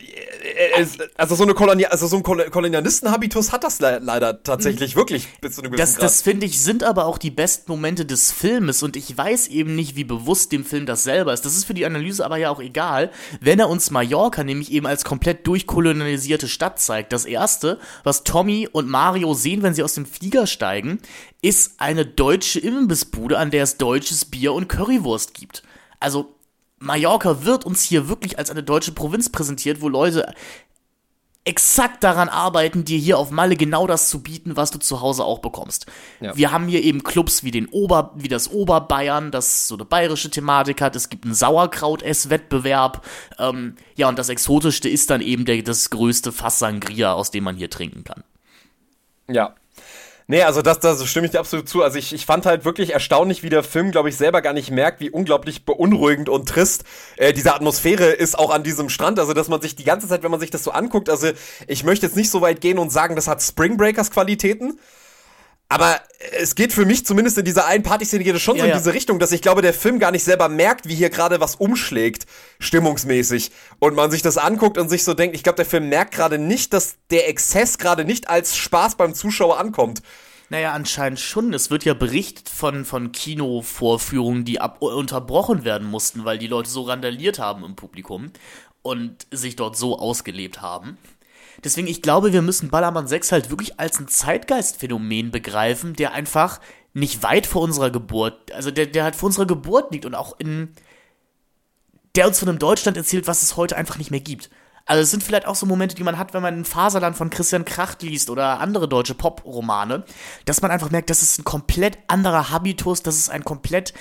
Äh, also so eine Kolonial, also so ein Kolonialistenhabitus hat das le leider tatsächlich mhm. wirklich bis zu einem gewissen Das, das finde ich sind aber auch die besten Momente des Filmes und ich weiß eben nicht, wie bewusst dem Film das selber ist. Das ist für die Analyse aber ja auch egal, wenn er uns Mallorca nämlich eben als komplett durchkolonialisierte Stadt zeigt. Das erste, was Tommy und Mario sehen, wenn sie aus dem Flieger steigen, ist eine deutsche Imbissbude, an der es deutsches Bier und Currywurst gibt. Also Mallorca wird uns hier wirklich als eine deutsche Provinz präsentiert, wo Leute exakt daran arbeiten, dir hier auf Malle genau das zu bieten, was du zu Hause auch bekommst. Ja. Wir haben hier eben Clubs wie den Ober, wie das Oberbayern, das so eine bayerische Thematik hat. Es gibt einen Sauerkraut-Esswettbewerb. Ähm, ja, und das Exotischste ist dann eben der, das größte Fass Sangria, aus dem man hier trinken kann. Ja, Nee, also das, das stimme ich dir absolut zu. Also ich, ich fand halt wirklich erstaunlich, wie der Film, glaube ich, selber gar nicht merkt, wie unglaublich beunruhigend und trist äh, diese Atmosphäre ist auch an diesem Strand. Also dass man sich die ganze Zeit, wenn man sich das so anguckt, also ich möchte jetzt nicht so weit gehen und sagen, das hat Spring Breakers Qualitäten. Aber es geht für mich zumindest in dieser einen Partyszene geht es schon Ja, so in ja. diese Richtung, dass ich glaube, der Film gar nicht selber merkt, wie hier gerade was umschlägt, stimmungsmäßig. Und man sich das anguckt und sich so denkt, ich glaube, der Film merkt gerade nicht, dass der Exzess gerade nicht als Spaß beim Zuschauer ankommt. Naja, anscheinend schon. Es wird ja berichtet von, von Kinovorführungen, die ab unterbrochen werden mussten, weil die Leute so randaliert haben im Publikum und sich dort so ausgelebt haben. Deswegen, ich glaube, wir müssen Ballermann 6 halt wirklich als ein Zeitgeistphänomen begreifen, der einfach nicht weit vor unserer Geburt, also der, der halt vor unserer Geburt liegt und auch in, der uns von einem Deutschland erzählt, was es heute einfach nicht mehr gibt. Also es sind vielleicht auch so Momente, die man hat, wenn man ein Faserland von Christian Kracht liest oder andere deutsche Pop-Romane, dass man einfach merkt, das ist ein komplett anderer Habitus, das ist ein komplett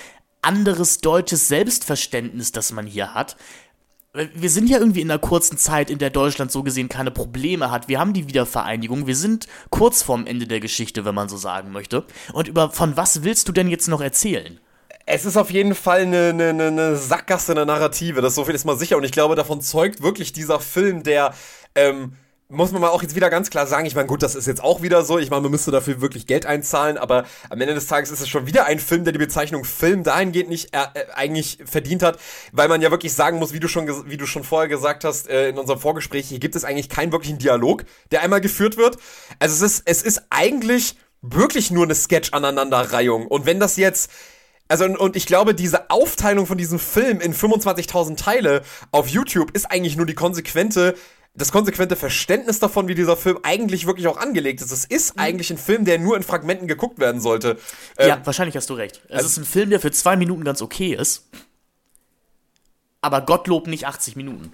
anderes deutsches Selbstverständnis, das man hier hat. Wir sind ja irgendwie in einer kurzen Zeit, in der Deutschland so gesehen keine Probleme hat. Wir haben die Wiedervereinigung. Wir sind kurz vorm Ende der Geschichte, wenn man so sagen möchte. Und über von was willst du denn jetzt noch erzählen? Es ist auf jeden Fall eine, eine, eine- Sackgasse in der Narrative, das so viel ist mal sicher. Und ich glaube, davon zeugt wirklich dieser Film, der, ähm, muss man mal auch jetzt wieder ganz klar sagen, ich meine, gut, das ist jetzt auch wieder so, ich meine, man müsste dafür wirklich Geld einzahlen, aber am Ende des Tages ist es schon wieder ein Film, der die Bezeichnung Film dahingehend nicht äh, äh, eigentlich verdient hat, weil man ja wirklich sagen muss, wie du schon, wie du schon vorher gesagt hast, äh, in unserem Vorgespräch, hier gibt es eigentlich keinen wirklichen Dialog, der einmal geführt wird. Also es ist, es ist eigentlich wirklich nur eine Sketch-Aneinanderreihung. Und wenn das jetzt also und ich glaube, diese Aufteilung von diesem Film in 25.000 Teile auf YouTube ist eigentlich nur die konsequente das konsequente Verständnis davon, wie dieser Film eigentlich wirklich auch angelegt ist. Es ist eigentlich ein Film, der nur in Fragmenten geguckt werden sollte. Ähm, ja, wahrscheinlich hast du recht. Es ist ein Film, der für zwei Minuten ganz okay ist. Aber Gottlob nicht 80 Minuten.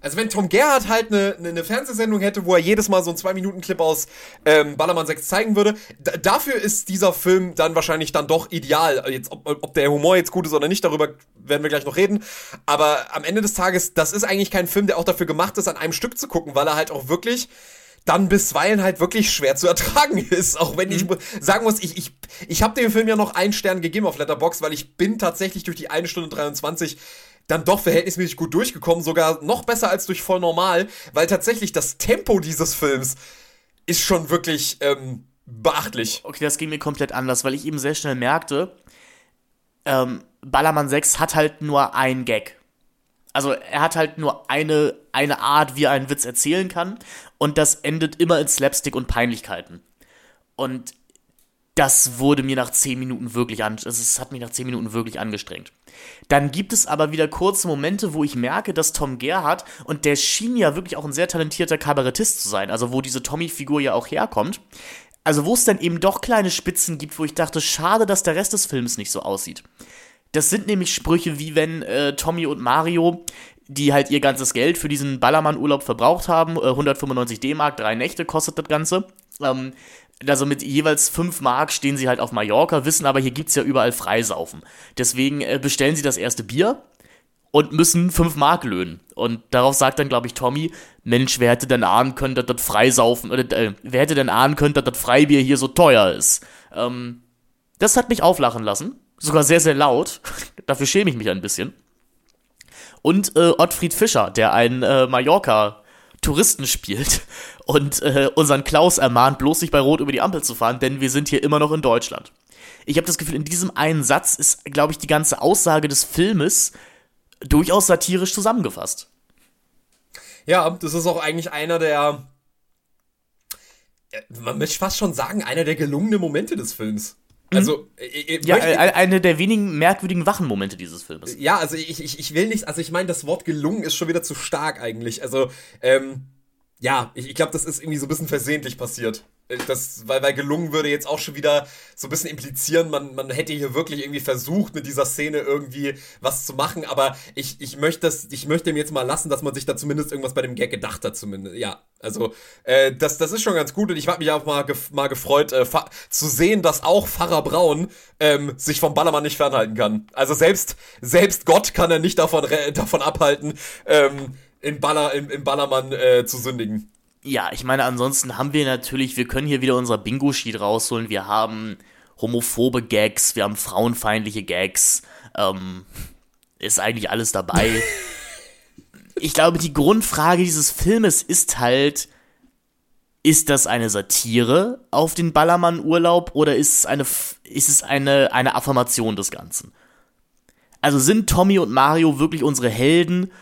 Also wenn Tom Gerhardt halt eine ne, ne Fernsehsendung hätte, wo er jedes Mal so einen 2-Minuten-Clip aus ähm, Ballermann 6 zeigen würde, da, dafür ist dieser Film dann wahrscheinlich dann doch ideal. Jetzt, ob, ob der Humor jetzt gut ist oder nicht, darüber werden wir gleich noch reden. Aber am Ende des Tages, das ist eigentlich kein Film, der auch dafür gemacht ist, an einem Stück zu gucken, weil er halt auch wirklich dann bisweilen halt wirklich schwer zu ertragen ist. Auch wenn ich mu- sagen muss, ich, ich, ich habe dem Film ja noch einen Stern gegeben auf Letterbox, weil ich bin tatsächlich durch die 1 Stunde 23 dann doch verhältnismäßig gut durchgekommen, sogar noch besser als durch voll normal, weil tatsächlich das Tempo dieses Films ist schon wirklich ähm, beachtlich. Okay, das ging mir komplett anders, weil ich eben sehr schnell merkte, ähm, Ballermann 6 hat halt nur einen Gag. Also er hat halt nur eine, eine Art, wie er einen Witz erzählen kann. Und das endet immer in Slapstick und Peinlichkeiten. Und das wurde mir nach 10 Minuten wirklich an, also es hat mich nach 10 Minuten wirklich angestrengt. Dann gibt es aber wieder kurze Momente, wo ich merke, dass Tom Gerhardt, und der schien ja wirklich auch ein sehr talentierter Kabarettist zu sein, also wo diese Tommy-Figur ja auch herkommt, also wo es dann eben doch kleine Spitzen gibt, wo ich dachte, schade, dass der Rest des Films nicht so aussieht. Das sind nämlich Sprüche wie wenn äh, Tommy und Mario, die halt ihr ganzes Geld für diesen Ballermann-Urlaub verbraucht haben, äh, 195 D-Mark, drei Nächte kostet das Ganze. Ähm, also mit jeweils 5 Mark stehen sie halt auf Mallorca, wissen aber, hier gibt's ja überall Freisaufen. Deswegen äh, bestellen sie das erste Bier und müssen 5 Mark löhnen. Und darauf sagt dann, glaube ich, Tommy, Mensch, wer hätte denn ahnen können, dass das Freisaufen, oder äh, wer hätte denn ahnen können, dass das Freibier hier so teuer ist? Ähm, das hat mich auflachen lassen. Sogar sehr, sehr laut. Dafür schäme ich mich ein bisschen. Und äh, Ottfried Fischer, der einen äh, Mallorca-Touristen spielt und äh, unseren Klaus ermahnt, bloß nicht bei Rot über die Ampel zu fahren, denn wir sind hier immer noch in Deutschland. Ich habe das Gefühl, in diesem einen Satz ist, glaube ich, die ganze Aussage des Filmes durchaus satirisch zusammengefasst. Ja, das ist auch eigentlich einer der, man möchte fast schon sagen, einer der gelungenen Momente des Films. Also, ich, ich Ja, möchte- äh, eine der wenigen merkwürdigen Wachenmomente dieses Filmes. Ja, also ich, ich, ich will nicht, also ich meine, das Wort gelungen ist schon wieder zu stark eigentlich. Also, ähm, ja, ich, ich glaube, das ist irgendwie so ein bisschen versehentlich passiert. Äh, Das, weil, weil gelungen würde jetzt auch schon wieder so ein bisschen implizieren, man, man hätte hier wirklich irgendwie versucht, mit dieser Szene irgendwie was zu machen, aber ich, ich möchte das, ich möchte ihm jetzt mal lassen, dass man sich da zumindest irgendwas bei dem Gag gedacht hat, zumindest. Ja, also, äh, das, das ist schon ganz gut und ich habe mich auch mal, gef mal gefreut, äh, zu sehen, dass auch Pfarrer Braun ähm, sich vom Ballermann nicht fernhalten kann. Also selbst, selbst Gott kann er nicht davon, davon abhalten, ähm, in Baller, im, im Ballermann äh, zu sündigen. Ja, ich meine, ansonsten haben wir natürlich, wir können hier wieder unser Bingo-Sheet rausholen. Wir haben homophobe Gags, wir haben frauenfeindliche Gags. Ähm, ist eigentlich alles dabei. ich glaube, die Grundfrage dieses Filmes ist halt, ist das eine Satire auf den Ballermann-Urlaub oder ist es eine, ist es eine, eine Affirmation des Ganzen? Also sind Tommy und Mario wirklich unsere Helden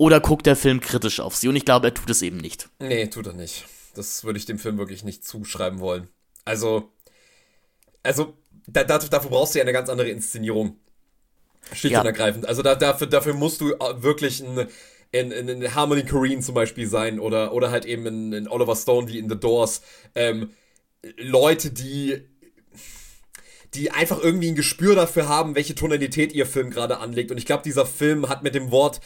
oder guckt der Film kritisch auf sie? Und ich glaube, er tut es eben nicht. Nee, tut er nicht. Das würde ich dem Film wirklich nicht zuschreiben wollen. Also, also da, dafür brauchst du ja eine ganz andere Inszenierung. Schlicht ja. und ergreifend. Also da, dafür, dafür musst du wirklich ein in, in, in Harmony Korine zum Beispiel sein oder, oder halt eben in, in Oliver Stone wie in The Doors. Ähm, Leute, die die einfach irgendwie ein Gespür dafür haben, welche Tonalität ihr Film gerade anlegt. Und ich glaube, dieser Film hat mit dem Wort,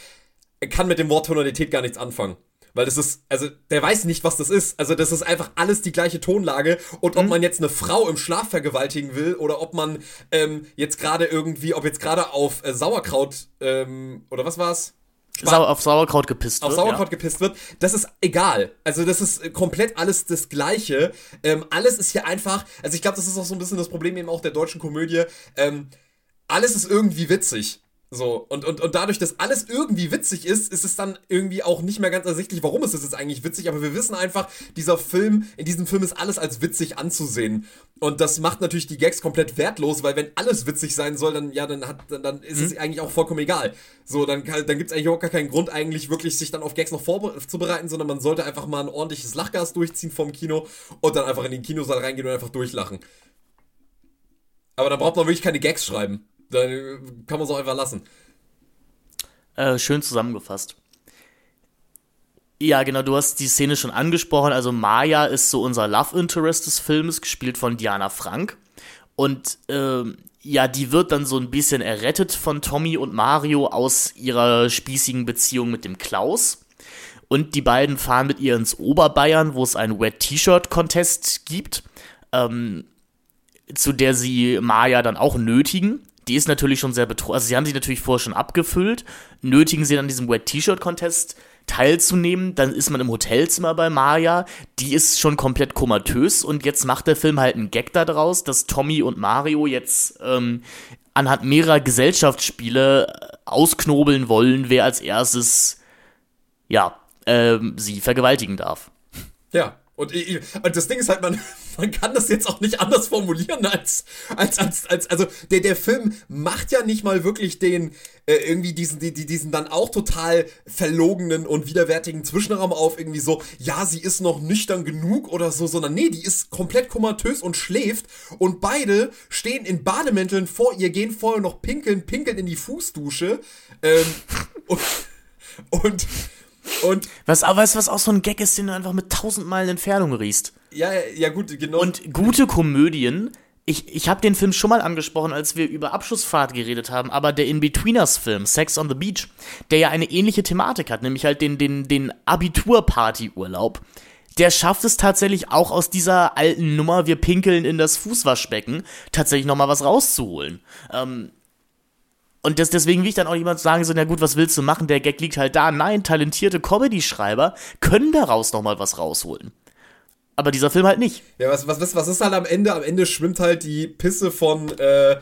kann mit dem Wort Tonalität gar nichts anfangen. Weil das ist, also der weiß nicht, was das ist. Also das ist einfach alles die gleiche Tonlage. Und ob mhm. man jetzt eine Frau im Schlaf vergewaltigen will oder ob man ähm, jetzt gerade irgendwie, ob jetzt gerade auf äh, Sauerkraut ähm, oder was war's? Sau auf Sauerkraut gepisst auf wird. Auf Sauerkraut ja. gepisst wird. Das ist egal. Also das ist komplett alles das Gleiche. Ähm, alles ist hier einfach. Also ich glaube, das ist auch so ein bisschen das Problem eben auch der deutschen Komödie. Ähm, alles ist irgendwie witzig. So, und, und, und dadurch, dass alles irgendwie witzig ist, ist es dann irgendwie auch nicht mehr ganz ersichtlich, warum ist es jetzt eigentlich witzig, aber wir wissen einfach, dieser Film, in diesem Film ist alles als witzig anzusehen. Und das macht natürlich die Gags komplett wertlos, weil wenn alles witzig sein soll, dann, ja, dann hat, dann, dann ist mhm. es eigentlich auch vollkommen egal. So, dann, dann gibt es eigentlich auch gar keinen Grund, eigentlich wirklich sich dann auf Gags noch vorzubereiten, sondern man sollte einfach mal ein ordentliches Lachgas durchziehen vom Kino und dann einfach in den Kinosaal reingehen und einfach durchlachen. Aber dann braucht man wirklich keine Gags schreiben. Dann kann man es auch einfach lassen. Äh, schön zusammengefasst. Ja, genau, du hast die Szene schon angesprochen. Also Maya ist so unser Love Interest des Films, gespielt von Diana Frank. Und ähm, ja, die wird dann so ein bisschen errettet von Tommy und Mario aus ihrer spießigen Beziehung mit dem Klaus. Und die beiden fahren mit ihr ins Oberbayern, wo es einen Wet T-Shirt Contest gibt, ähm, zu der sie Maya dann auch nötigen die ist natürlich schon sehr betroffen. Also sie haben sich natürlich vorher schon abgefüllt, nötigen sie dann an diesem Wet T-Shirt Contest teilzunehmen. Dann ist man im Hotelzimmer bei Maya. Die ist schon komplett komatös und jetzt macht der Film halt einen Gag daraus, dass Tommy und Mario jetzt ähm, anhand mehrerer Gesellschaftsspiele äh, ausknobeln wollen, wer als erstes ja ähm, sie vergewaltigen darf. Ja, und, und das Ding ist halt, man, man kann das jetzt auch nicht anders formulieren als, als, als, als also der, der Film macht ja nicht mal wirklich den, äh, irgendwie diesen, die, diesen dann auch total verlogenen und widerwärtigen Zwischenraum auf, irgendwie so, ja, sie ist noch nüchtern genug oder so, sondern nee, die ist komplett komatös und schläft und beide stehen in Bademänteln vor ihr, gehen vorher noch pinkeln, pinkeln in die Fußdusche, ähm, und, und und was, aber weißt was auch so ein Gag ist, den du einfach mit tausend Meilen Entfernung riechst? Ja, ja, gut, genau. Und gute Komödien, ich, ich habe den Film schon mal angesprochen, als wir über Abschlussfahrt geredet haben, aber der In-Betweeners-Film, Sex on the Beach, der ja eine ähnliche Thematik hat, nämlich halt den, den, den Abitur-Party-Urlaub, der schafft es tatsächlich auch aus dieser alten Nummer, wir pinkeln in das Fußwaschbecken, tatsächlich nochmal was rauszuholen. Ähm, und das, deswegen will ich dann auch jemand sagen, so, na gut, was willst du machen? Der Gag liegt halt da. Nein, talentierte Comedy-Schreiber können daraus nochmal was rausholen. Aber dieser Film halt nicht. Ja, was, was, was ist halt am Ende? Am Ende schwimmt halt die Pisse von, äh,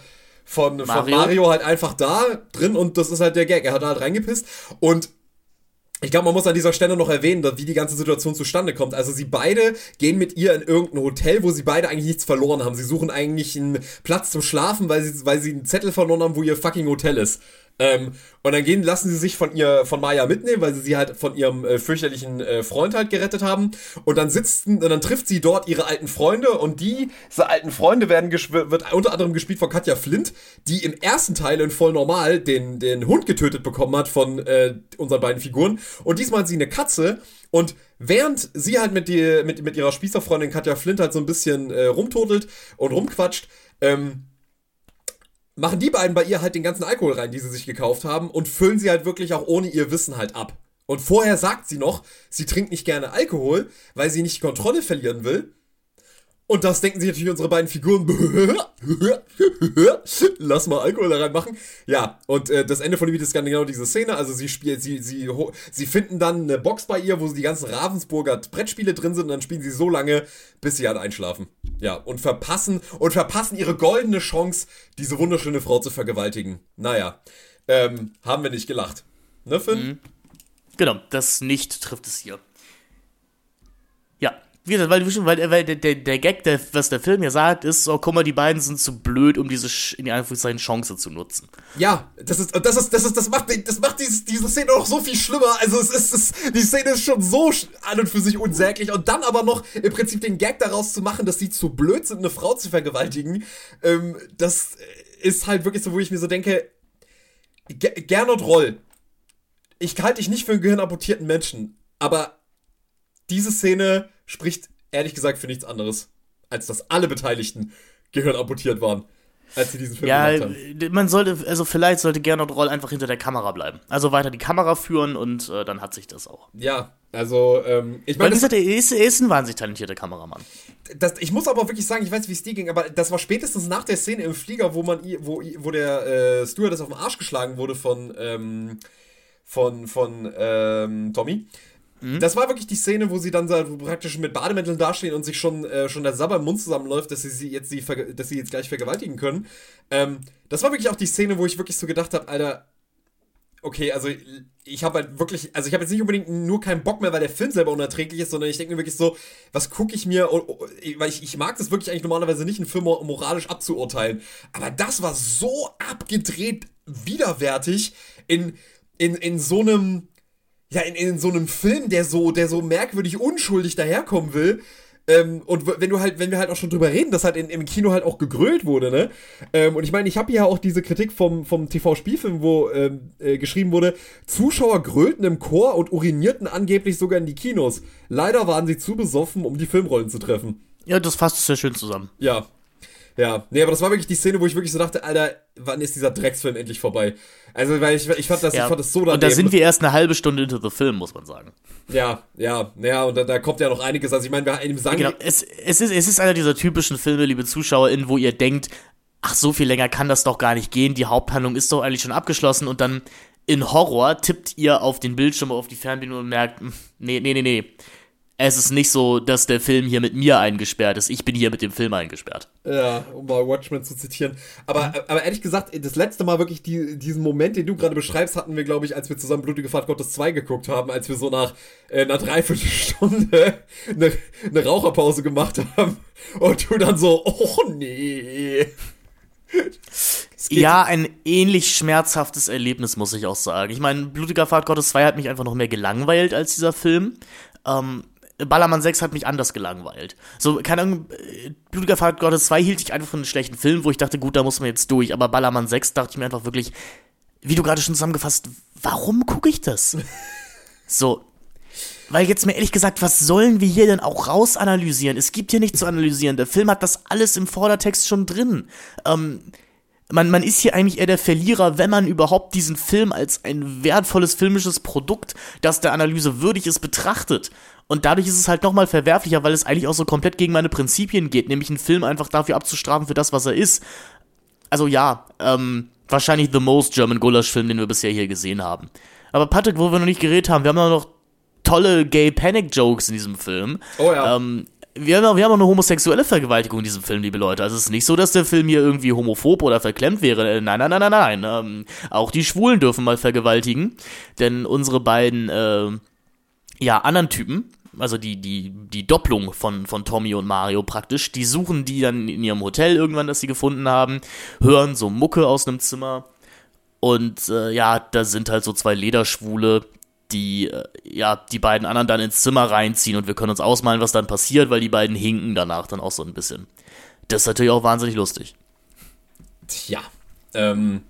von, Mario. von Mario halt einfach da drin und das ist halt der Gag. Er hat da halt reingepisst und ich glaube, man muss an dieser Stelle noch erwähnen, wie die ganze Situation zustande kommt. Also sie beide gehen mit ihr in irgendein Hotel, wo sie beide eigentlich nichts verloren haben. Sie suchen eigentlich einen Platz zum Schlafen, weil sie, weil sie einen Zettel verloren haben, wo ihr fucking Hotel ist. Ähm, und dann gehen, lassen sie sich von ihr, von Maya mitnehmen, weil sie sie halt von ihrem äh, fürchterlichen äh, Freund halt gerettet haben. Und dann sitzt, und dann trifft sie dort ihre alten Freunde und die, diese alten Freunde werden wird unter anderem gespielt von Katja Flint, die im ersten Teil in voll normal den, den Hund getötet bekommen hat von äh, unseren beiden Figuren. Und diesmal hat sie eine Katze und während sie halt mit, die, mit, mit ihrer Spießerfreundin Katja Flint halt so ein bisschen äh, rumtotelt und rumquatscht, ähm, machen die beiden bei ihr halt den ganzen Alkohol rein, die sie sich gekauft haben und füllen sie halt wirklich auch ohne ihr Wissen halt ab. Und vorher sagt sie noch, sie trinkt nicht gerne Alkohol, weil sie nicht die Kontrolle verlieren will. Und das denken sich natürlich unsere beiden Figuren. Lass mal Alkohol da reinmachen. Ja, und äh, das Ende von dem Video ist genau diese Szene. Also sie spielt, sie, sie, sie finden dann eine Box bei ihr, wo die ganzen Ravensburger Brettspiele drin sind und dann spielen sie so lange, bis sie halt einschlafen. Ja, und verpassen, und verpassen ihre goldene Chance, diese wunderschöne Frau zu vergewaltigen. Naja, ähm, haben wir nicht gelacht. Ne, Finn? Mhm. Genau, das nicht trifft es hier. Ja, wie gesagt, weil, weil, weil der, der, Gag, der, was der Film hier sagt, ist, so, guck mal, die beiden sind zu blöd, um diese, in die Anführungszeichen, Chance zu nutzen. Ja, das ist, das ist, das ist, das macht, das macht diese, diese Szene noch so viel schlimmer. Also es ist, es, die Szene ist schon so an und für sich unsäglich und dann aber noch im Prinzip den Gag daraus zu machen, dass sie zu blöd sind, eine Frau zu vergewaltigen, ähm, das ist halt wirklich so, wo ich mir so denke, Gernot Roll, ich halte dich nicht für einen gehirnamputierten Menschen, aber diese Szene spricht ehrlich gesagt für nichts anderes, als dass alle Beteiligten gehirnamputiert waren. Als sie diesen Film ja, gemacht haben. man sollte, also vielleicht sollte Gernot Roll einfach hinter der Kamera bleiben. Also weiter die Kamera führen und äh, dann hat sich das auch. Ja, also, ähm, ich Weil, meine. wie gesagt, er ist, er ist ein wahnsinnig talentierter Kameramann. Das, ich muss aber wirklich sagen, ich weiß, wie es dir ging, aber das war spätestens nach der Szene im Flieger, wo man, wo, wo der äh, Stewardess auf den Arsch geschlagen wurde von, ähm, von, von ähm, Tommy. Das war wirklich die Szene, wo sie dann so praktisch mit Bademänteln dastehen und sich schon, äh, schon der Sabber im Mund zusammenläuft, dass sie, sie jetzt, verge- dass sie jetzt gleich vergewaltigen können. Ähm, das war wirklich auch die Szene, wo ich wirklich so gedacht habe, Alter, okay, also ich habe halt wirklich, also ich habe jetzt nicht unbedingt nur keinen Bock mehr, weil der Film selber unerträglich ist, sondern ich denke mir wirklich so, was gucke ich mir, oh, oh, weil ich, ich mag das wirklich eigentlich normalerweise nicht, einen Film mor- moralisch abzuurteilen. Aber das war so abgedreht widerwärtig in, in, in so einem, ja, in, in so einem Film, der so, der so merkwürdig unschuldig daherkommen will. Ähm, und wenn du halt, wenn wir halt auch schon drüber reden, dass halt in, im Kino halt auch gegrölt wurde, ne? Ähm, und ich meine, ich habe ja auch diese Kritik vom, vom TV-Spielfilm, wo ähm, äh, geschrieben wurde, Zuschauer grölten im Chor und urinierten angeblich sogar in die Kinos. Leider waren sie zu besoffen, um die Filmrollen zu treffen. Ja, das fasst es sehr schön zusammen. Ja. Ja, nee, aber das war wirklich die Szene, wo ich wirklich so dachte, Alter, wann ist dieser Drecksfilm endlich vorbei? Also, weil ich, ich fand das, Ja. ich fand das so und da daneben. sind wir erst eine halbe Stunde into the Film, muss man sagen. Ja, ja, ja, und da, da kommt ja noch einiges. Also ich meine, wir im Sang Genau, es, es, ist, es ist einer dieser typischen Filme, liebe ZuschauerInnen, wo ihr denkt, ach, so viel länger kann das doch gar nicht gehen, die Haupthandlung ist doch eigentlich schon abgeschlossen und dann in Horror tippt ihr auf den Bildschirm, auf die Fernbedienung und merkt, hm, nee, nee, nee, nee. Es ist nicht so, dass der Film hier mit mir eingesperrt ist. Ich bin hier mit dem Film eingesperrt. Ja, um mal Watchmen zu zitieren. Aber, aber ehrlich gesagt, das letzte Mal wirklich die, diesen Moment, den du gerade beschreibst, hatten wir, glaube ich, als wir zusammen Blutige Fahrt Gottes 2 geguckt haben, als wir so nach äh, einer Dreiviertelstunde eine, eine Raucherpause gemacht haben. Und du dann so, oh nee. Ja, ein ähnlich schmerzhaftes Erlebnis, muss ich auch sagen. Ich meine, Blutiger Fahrt Gottes 2 hat mich einfach noch mehr gelangweilt als dieser Film. Ähm, Ballermann 6 hat mich anders gelangweilt. So, keine Ahnung, äh, Blutiger Fahrt Gottes 2 hielt ich einfach für einen schlechten Film, wo ich dachte, gut, da muss man jetzt durch. Aber Ballermann 6 dachte ich mir einfach wirklich, wie du gerade schon zusammengefasst, warum gucke ich das? so. Weil jetzt mir ehrlich gesagt, was sollen wir hier denn auch rausanalysieren? Es gibt hier nichts zu analysieren. Der Film hat das alles im Vordertext schon drin. Ähm, man, man ist hier eigentlich eher der Verlierer, wenn man überhaupt diesen Film als ein wertvolles filmisches Produkt, das der Analyse würdig ist, betrachtet. Und dadurch ist es halt nochmal verwerflicher, weil es eigentlich auch so komplett gegen meine Prinzipien geht, nämlich einen Film einfach dafür abzustrafen für das, was er ist. Also ja, ähm, wahrscheinlich the most German Gulasch-Film, den wir bisher hier gesehen haben. Aber Patrick, wo wir noch nicht geredet haben, wir haben auch noch tolle Gay Panic Jokes in diesem Film. Oh ja. Ähm, wir haben, auch, wir haben auch eine homosexuelle Vergewaltigung in diesem Film, liebe Leute. Also es ist nicht so, dass der Film hier irgendwie homophob oder verklemmt wäre. Äh, Nein, nein, nein, nein, nein. Ähm, auch die Schwulen dürfen mal vergewaltigen. Denn unsere beiden, äh, ja, anderen Typen, also die, die, die Doppelung von, von Tommy und Mario praktisch, die suchen die dann in ihrem Hotel irgendwann, das sie gefunden haben, hören so Mucke aus einem Zimmer. Und äh, ja, da sind halt so zwei Lederschwule, die äh, ja die beiden anderen dann ins Zimmer reinziehen und wir können uns ausmalen, was dann passiert, weil die beiden hinken danach dann auch so ein bisschen. Das ist natürlich auch wahnsinnig lustig. Tja. Ähm,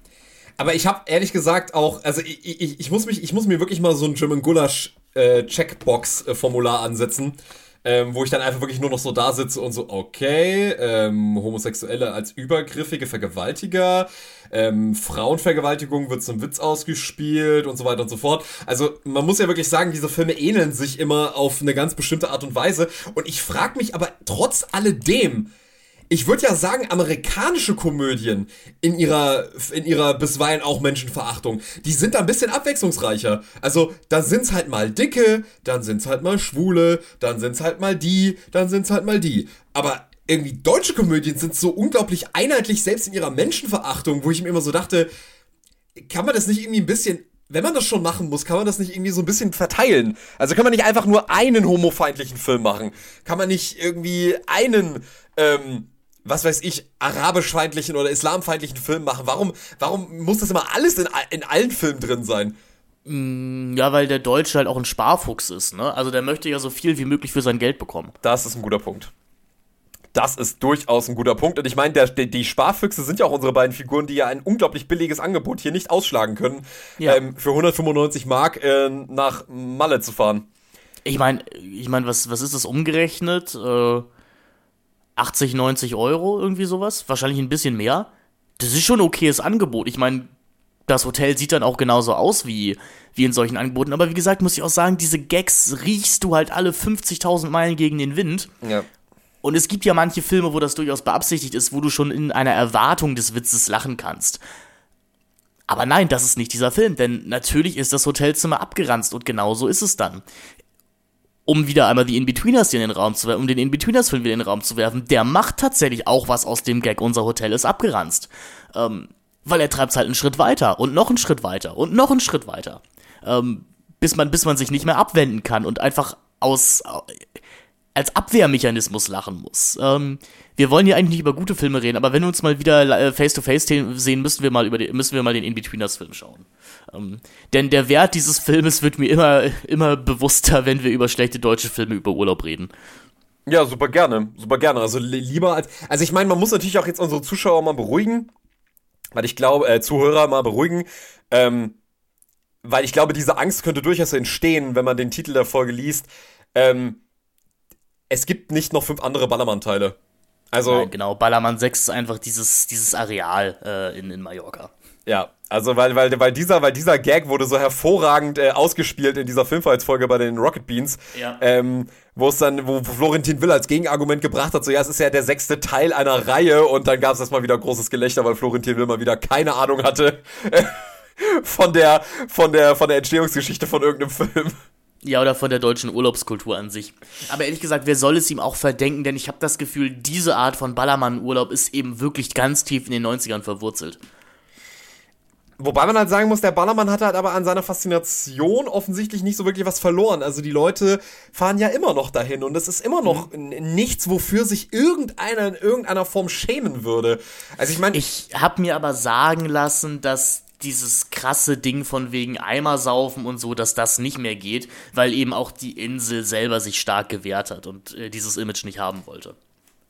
aber ich habe ehrlich gesagt auch, also ich, ich, ich, muss mich, ich muss mir wirklich mal so ein German Gulasch äh, Checkbox-Formular ansetzen, ähm, wo ich dann einfach wirklich nur noch so da sitze und so, okay, ähm, Homosexuelle als übergriffige Vergewaltiger, ähm, Frauenvergewaltigung wird zum Witz ausgespielt und so weiter und so fort. Also man muss ja wirklich sagen, diese Filme ähneln sich immer auf eine ganz bestimmte Art und Weise. Und ich frage mich aber trotz alledem, ich würde ja sagen, amerikanische Komödien in ihrer, in ihrer bisweilen auch Menschenverachtung, die sind da ein bisschen abwechslungsreicher. Also, da sind's halt mal Dicke, dann sind's halt mal Schwule, dann sind's halt mal die, dann sind's halt mal die. Aber irgendwie deutsche Komödien sind so unglaublich einheitlich, selbst in ihrer Menschenverachtung, wo ich mir immer so dachte, kann man das nicht irgendwie ein bisschen wenn man das schon machen muss, kann man das nicht irgendwie so ein bisschen verteilen? Also kann man nicht einfach nur einen homofeindlichen Film machen? Kann man nicht irgendwie einen, ähm, was weiß ich, arabischfeindlichen oder islamfeindlichen Film machen? Warum, warum muss das immer alles in, in allen Filmen drin sein? Ja, weil der Deutsche halt auch ein Sparfuchs ist, ne? Also der möchte ja so viel wie möglich für sein Geld bekommen. Das ist ein guter Punkt. Das ist durchaus ein guter Punkt. Und ich meine, der, die Sparfüchse sind ja auch unsere beiden Figuren, die ja ein unglaublich billiges Angebot hier nicht ausschlagen können, Ja. ähm, für 195 Mark äh, nach Malle zu fahren. Ich meine, ich mein, was, was ist das umgerechnet? Äh, 80, 90 Euro, irgendwie sowas? Wahrscheinlich ein bisschen mehr. Das ist schon ein okayes Angebot. Ich meine, das Hotel sieht dann auch genauso aus wie, wie in solchen Angeboten. Aber wie gesagt, muss ich auch sagen, diese Gags riechst du halt alle 50.000 Meilen gegen den Wind. Ja. Und es gibt ja manche Filme, wo das durchaus beabsichtigt ist, wo du schon in einer Erwartung des Witzes lachen kannst. Aber nein, das ist nicht dieser Film, denn natürlich ist das Hotelzimmer abgeranzt und genau so ist es dann. Um wieder einmal die Inbetweeners in den Raum zu werfen, um den Inbetweeners-Film wieder in den Raum zu werfen, der macht tatsächlich auch was aus dem Gag, unser Hotel ist abgeranzt. Ähm, weil er treibt halt einen Schritt weiter und noch einen Schritt weiter und noch einen Schritt weiter. Ähm, bis man, bis man sich nicht mehr abwenden kann und einfach aus, als Abwehrmechanismus lachen muss. Ähm, wir wollen hier eigentlich nicht über gute Filme reden, aber wenn wir uns mal wieder face to face sehen, müssen wir mal über die, müssen wir mal den In-Betweeners-Film schauen. Ähm, denn der Wert dieses Filmes wird mir immer, immer bewusster, wenn wir über schlechte deutsche Filme über Urlaub reden. Ja, super gerne. Super gerne. Also li lieber als. Also ich meine, man muss natürlich auch jetzt unsere Zuschauer mal beruhigen. Weil ich glaube, äh, Zuhörer mal beruhigen. Ähm, weil ich glaube, diese Angst könnte durchaus entstehen, wenn man den Titel der Folge liest. Ähm, es gibt nicht noch fünf andere Ballermann-Teile. Also, Nein, genau, Ballermann 6 ist einfach dieses, dieses Areal äh, in, in Mallorca. Ja, also weil, weil, weil, dieser, weil dieser Gag wurde so hervorragend äh, ausgespielt in dieser Filmfights-Folge bei den Rocket Beans. Ja. Ähm, wo es dann, wo Florentin Will als Gegenargument gebracht hat, so ja, es ist ja der sechste Teil einer Reihe und dann gab es erstmal wieder großes Gelächter, weil Florentin Will mal wieder keine Ahnung hatte von der, von der, von der Entstehungsgeschichte von irgendeinem Film. Ja, oder von der deutschen Urlaubskultur an sich. Aber ehrlich gesagt, wer soll es ihm auch verdenken? Denn ich habe das Gefühl, diese Art von Ballermann-Urlaub ist eben wirklich ganz tief in den 90ern verwurzelt. Wobei man halt sagen muss, der Ballermann hat halt aber an seiner Faszination offensichtlich nicht so wirklich was verloren. Also die Leute fahren ja immer noch dahin und es ist immer noch n- nichts, wofür sich irgendeiner in irgendeiner Form schämen würde. Also ich meine, Ich habe mir aber sagen lassen, dass dieses krasse Ding von wegen Eimersaufen und so, dass das nicht mehr geht, weil eben auch die Insel selber sich stark gewehrt hat und äh, dieses Image nicht haben wollte.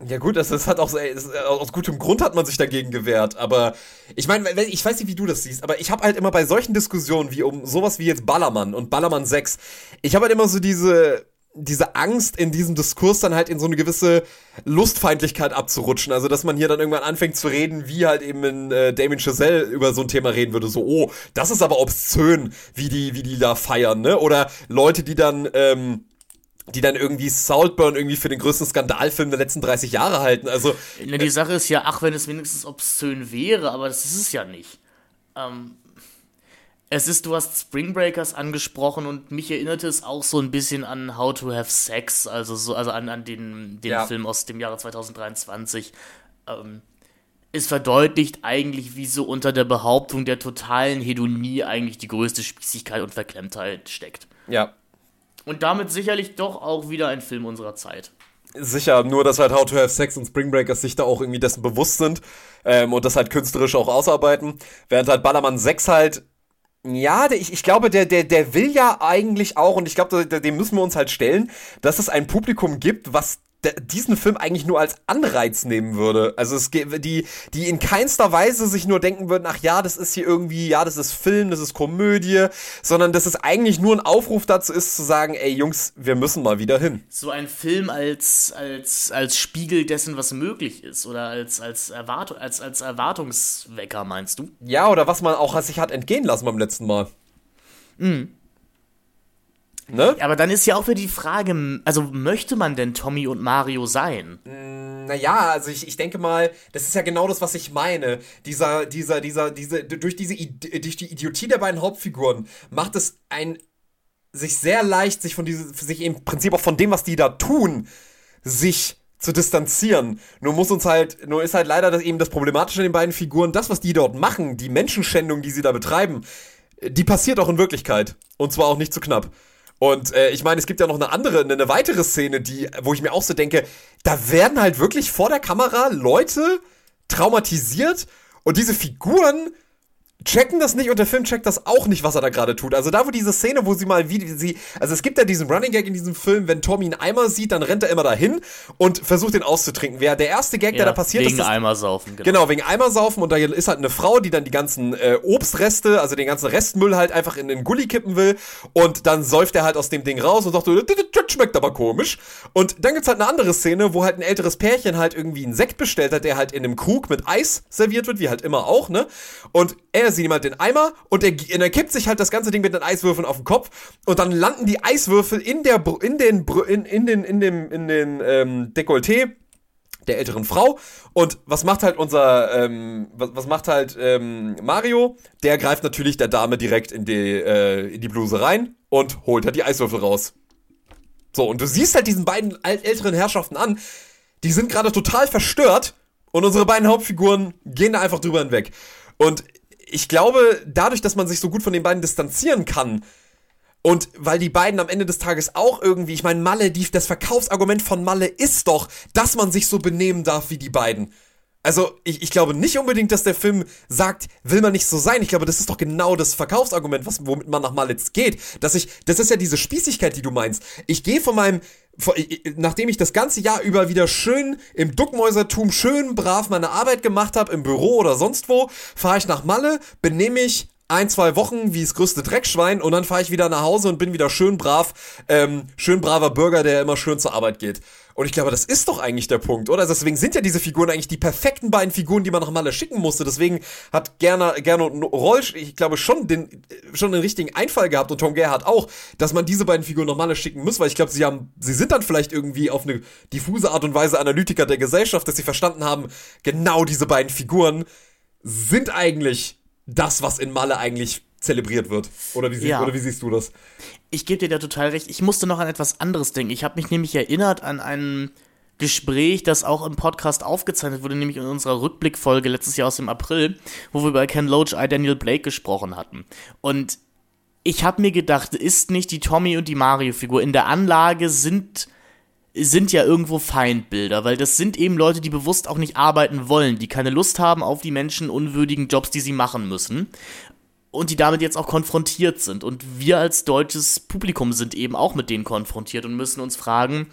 Ja gut, das, das hat auch das, aus gutem Grund hat man sich dagegen gewehrt, aber ich meine, ich weiß nicht, wie du das siehst, aber ich habe halt immer bei solchen Diskussionen wie um sowas wie jetzt Ballermann und Ballermann 6, ich habe halt immer so diese diese Angst in diesem Diskurs dann halt in so eine gewisse Lustfeindlichkeit abzurutschen, also dass man hier dann irgendwann anfängt zu reden, wie halt eben in äh, Damien Chazelle über so ein Thema reden würde, so oh, das ist aber obszön, wie die wie die da feiern, ne? Oder Leute, die dann ähm, die dann irgendwie Saltburn irgendwie für den größten Skandalfilm der letzten 30 Jahre halten. Also, Na, die Sache ist ja, ach, wenn es wenigstens obszön wäre, aber das ist es ja nicht. Ähm, es ist, du hast Spring Breakers angesprochen und mich erinnerte es auch so ein bisschen an How to Have Sex, also so, also an, an den, den Ja. Film aus dem Jahre 2023. Ähm, es verdeutlicht eigentlich, wie so unter der Behauptung der totalen Hedonie eigentlich die größte Spießigkeit und Verklemmtheit steckt. ja, Und damit sicherlich doch auch wieder ein Film unserer Zeit. sicher, nur dass halt How to Have Sex und Spring Breakers sich da auch irgendwie dessen bewusst sind ähm, und das halt künstlerisch auch ausarbeiten. Während halt Ballermann 6 halt, ja, ich, ich glaube, der, der, der will ja eigentlich auch, und ich glaube, dem müssen wir uns halt stellen, dass es ein Publikum gibt, was diesen Film eigentlich nur als Anreiz nehmen würde. Also es die, die in keinster Weise sich nur denken würden, ach ja, das ist hier irgendwie, ja, das ist Film, das ist Komödie, sondern dass es eigentlich nur ein Aufruf dazu ist, zu sagen, ey Jungs, wir müssen mal wieder hin. so ein Film als, als, als Spiegel dessen, was möglich ist oder als, als, Erwartung, als, als Erwartungswecker, meinst du? Ja, oder was man auch sich hat entgehen lassen beim letzten Mal. Ne? Aber dann ist ja auch wieder die Frage, also möchte man denn Tommy und Mario sein? Naja, also ich, ich denke mal, das ist ja genau das, was ich meine. Dieser, dieser, dieser, diese, durch diese, durch die Idiotie der beiden Hauptfiguren macht es ein, sich sehr leicht, sich von diese, sich im Prinzip auch von dem, was die da tun, sich zu distanzieren. Nur muss uns halt, nur ist halt leider das eben das Problematische an den beiden Figuren, das, was die dort machen, die Menschenschändung, die sie da betreiben, die passiert auch in Wirklichkeit. Und zwar auch nicht zu knapp. Und äh, ich meine, es gibt ja noch eine andere, eine, weitere Szene, die, wo ich mir auch so denke, da werden halt wirklich vor der Kamera Leute traumatisiert und diese Figuren checken das nicht und der Film checkt das auch nicht, was er da gerade tut. Also da, wo diese Szene, wo sie mal wie sie, also es gibt ja diesen Running Gag in diesem Film, wenn Tommy einen Eimer sieht, dann rennt er immer dahin und versucht den auszutrinken. Wer der erste Gag, Ja, der da passiert wegen ist, das, Eimersaufen, genau. Genau, wegen Eimersaufen und da ist halt eine Frau, die dann die ganzen äh, Obstreste, also den ganzen Restmüll halt einfach in den Gully kippen will und dann säuft er halt aus dem Ding raus und sagt das schmeckt aber komisch. Und dann gibt's halt eine andere Szene, wo halt ein älteres Pärchen halt irgendwie einen Sekt bestellt hat, der halt in einem Krug mit Eis serviert wird, wie halt immer auch, ne? Und er sieht ihm halt den Eimer und er, und er kippt sich halt das ganze Ding mit den Eiswürfeln auf den Kopf und dann landen die Eiswürfel in der, in den, in, in den, in dem, in den, ähm, Dekolleté der älteren Frau. Und was macht halt unser, ähm, was, was macht halt ähm, Mario? Der greift natürlich der Dame direkt in die, äh, in die Bluse rein und holt halt die Eiswürfel raus. So, und du siehst halt diesen beiden älteren Herrschaften an, die sind gerade total verstört und unsere beiden Hauptfiguren gehen da einfach drüber hinweg. Und ich glaube, dadurch, dass man sich so gut von den beiden distanzieren kann, und weil die beiden am Ende des Tages auch irgendwie, ich meine, Malle, die, das Verkaufsargument von Malle ist doch, dass man sich so benehmen darf wie die beiden. Also, ich, ich glaube nicht unbedingt, dass der Film sagt, will man nicht so sein. Ich glaube, das ist doch genau das Verkaufsargument, was, womit man nach Malle jetzt geht. Dass ich, das ist ja diese Spießigkeit, die du meinst. Ich gehe von meinem, nachdem ich das ganze Jahr über wieder schön im Duckmäusertum schön brav meine Arbeit gemacht habe, im Büro oder sonst wo, fahre ich nach Malle, benehme ich ein, zwei Wochen wie das größte Dreckschwein und dann fahre ich wieder nach Hause und bin wieder schön brav, ähm, schön braver Bürger, der immer schön zur Arbeit geht. Und ich glaube, das ist doch eigentlich der Punkt, oder? Also Deswegen sind ja diese Figuren eigentlich die perfekten beiden Figuren, die man nach Malle schicken musste. Deswegen hat Gerner, Gernot Rolsch, ich glaube, schon den, schon den richtigen Einfall gehabt und Tom Gerhardt auch, dass man diese beiden Figuren nach Malle schicken muss, weil ich glaube, sie haben, sie sind dann vielleicht irgendwie auf eine diffuse Art und Weise Analytiker der Gesellschaft, dass sie verstanden haben, genau diese beiden Figuren sind eigentlich das, was in Malle eigentlich zelebriert wird. Oder wie, sie, Ja. oder wie siehst du das? Ich gebe dir da total recht. Ich musste noch an etwas anderes denken. Ich habe mich nämlich erinnert an ein Gespräch, das auch im Podcast aufgezeichnet wurde, nämlich in unserer Rückblickfolge letztes Jahr aus dem April, wo wir über Ken Loach, I. Daniel Blake gesprochen hatten. Und ich habe mir gedacht, ist nicht die Tommy und die Mario-Figur in der Anlage sind sind ja irgendwo Feindbilder, weil das sind eben Leute, die bewusst auch nicht arbeiten wollen, die keine Lust haben auf die menschenunwürdigen Jobs, die sie machen müssen und die damit jetzt auch konfrontiert sind. Und wir als deutsches Publikum sind eben auch mit denen konfrontiert und müssen uns fragen,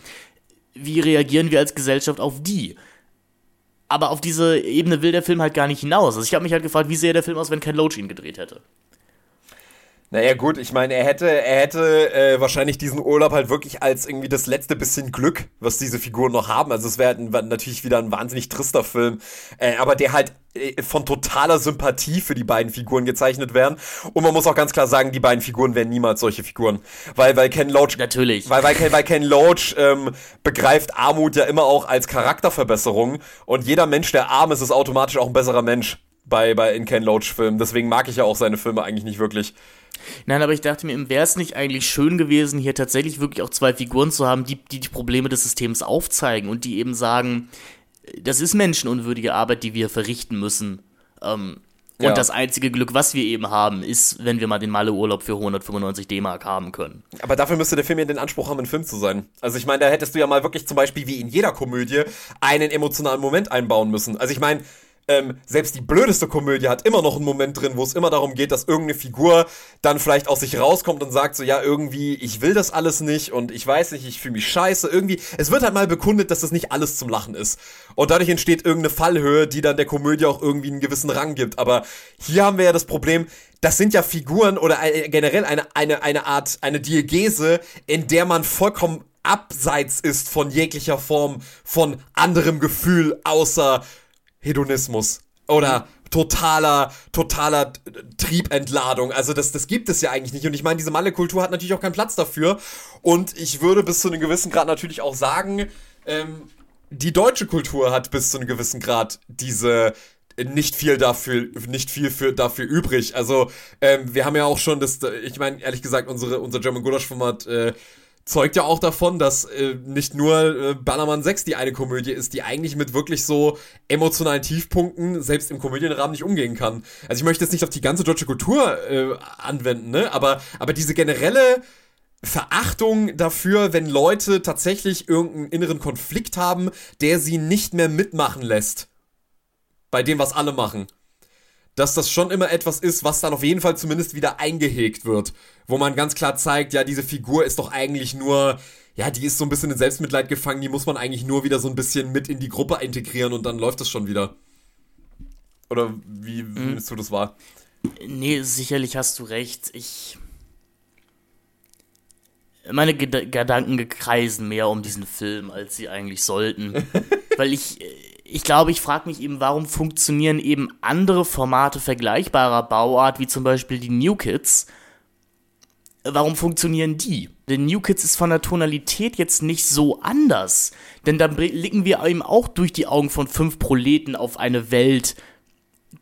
wie reagieren wir als Gesellschaft auf die? Aber auf diese Ebene will der Film halt gar nicht hinaus. Also ich habe mich halt gefragt, wie sähe der Film aus, wenn Ken Loach ihn gedreht hätte? Naja, gut, ich meine, er hätte, er hätte äh, wahrscheinlich diesen Urlaub halt wirklich als irgendwie das letzte bisschen Glück, was diese Figuren noch haben. Also es wäre halt natürlich wieder ein wahnsinnig trister Film, äh, aber der halt äh, von totaler Sympathie für die beiden Figuren gezeichnet werden. Und man muss auch ganz klar sagen, die beiden Figuren wären niemals solche Figuren. Weil, weil Ken Loach Natürlich. weil, weil, Ken, weil Ken Loach ähm, begreift Armut ja immer auch als Charakterverbesserung und jeder Mensch, der arm ist, ist automatisch auch ein besserer Mensch bei, bei in Ken Loach Filmen. Deswegen mag ich ja auch seine Filme eigentlich nicht wirklich. Nein, aber ich dachte mir, wäre es nicht eigentlich schön gewesen, hier tatsächlich wirklich auch zwei Figuren zu haben, die, die die Probleme des Systems aufzeigen und die eben sagen, das ist menschenunwürdige Arbeit, die wir verrichten müssen. Ähm, und Ja. das einzige Glück, was wir eben haben, ist, wenn wir mal den Malle-Urlaub für 195 D-Mark haben können. Aber dafür müsste der Film ja den Anspruch haben, ein Film zu sein. Also ich meine, da hättest du ja mal wirklich zum Beispiel wie in jeder Komödie einen emotionalen Moment einbauen müssen. Also ich meine, ähm, selbst die blödeste Komödie hat immer noch einen Moment drin, wo es immer darum geht, dass irgendeine Figur dann vielleicht aus sich rauskommt und sagt so, ja, irgendwie, ich will das alles nicht und ich weiß nicht, ich fühle mich scheiße. Irgendwie, es wird halt mal bekundet, dass das nicht alles zum Lachen ist. Und dadurch entsteht irgendeine Fallhöhe, die dann der Komödie auch irgendwie einen gewissen Rang gibt. Aber hier haben wir ja das Problem, das sind ja Figuren oder äh, generell eine, eine, eine Art, eine Diegese, in der man vollkommen abseits ist von jeglicher Form von anderem Gefühl außer Hedonismus oder totaler, totaler Triebentladung. Also das, das gibt es ja eigentlich nicht. Und ich meine, diese Malle-Kultur hat natürlich auch keinen Platz dafür. Und ich würde bis zu einem gewissen Grad natürlich auch sagen, ähm, die deutsche Kultur hat bis zu einem gewissen Grad diese nicht viel dafür, nicht viel für dafür übrig. Also ähm, wir haben ja auch schon das, ich meine ehrlich gesagt unsere unser German Gulasch Format äh, zeugt ja auch davon, dass äh, nicht nur äh, Ballermann 6 die eine Komödie ist, die eigentlich mit wirklich so emotionalen Tiefpunkten selbst im Komödienrahmen nicht umgehen kann. Also ich möchte jetzt nicht auf die ganze deutsche Kultur äh, anwenden, ne? Aber, aber diese generelle Verachtung dafür, wenn Leute tatsächlich irgendeinen inneren Konflikt haben, der sie nicht mehr mitmachen lässt. Bei dem, was alle machen. Dass das schon immer etwas ist, was dann auf jeden Fall zumindest wieder eingehegt wird. Wo man ganz klar zeigt, ja, diese Figur ist doch eigentlich nur, ja, die ist so ein bisschen in Selbstmitleid gefangen, die muss man eigentlich nur wieder so ein bisschen mit in die Gruppe integrieren und dann läuft das schon wieder. Oder wie mhm. nimmst du das wahr? Nee, sicherlich hast du recht. Ich meine Ged Gedanken kreisen mehr um diesen Film, als sie eigentlich sollten. Weil ich, ich glaube, ich frage mich eben, warum funktionieren eben andere Formate vergleichbarer Bauart, wie zum Beispiel die New Kids, warum funktionieren die? Denn New Kids ist von der Tonalität jetzt nicht so anders. Denn da blicken wir eben auch durch die Augen von fünf Proleten auf eine Welt,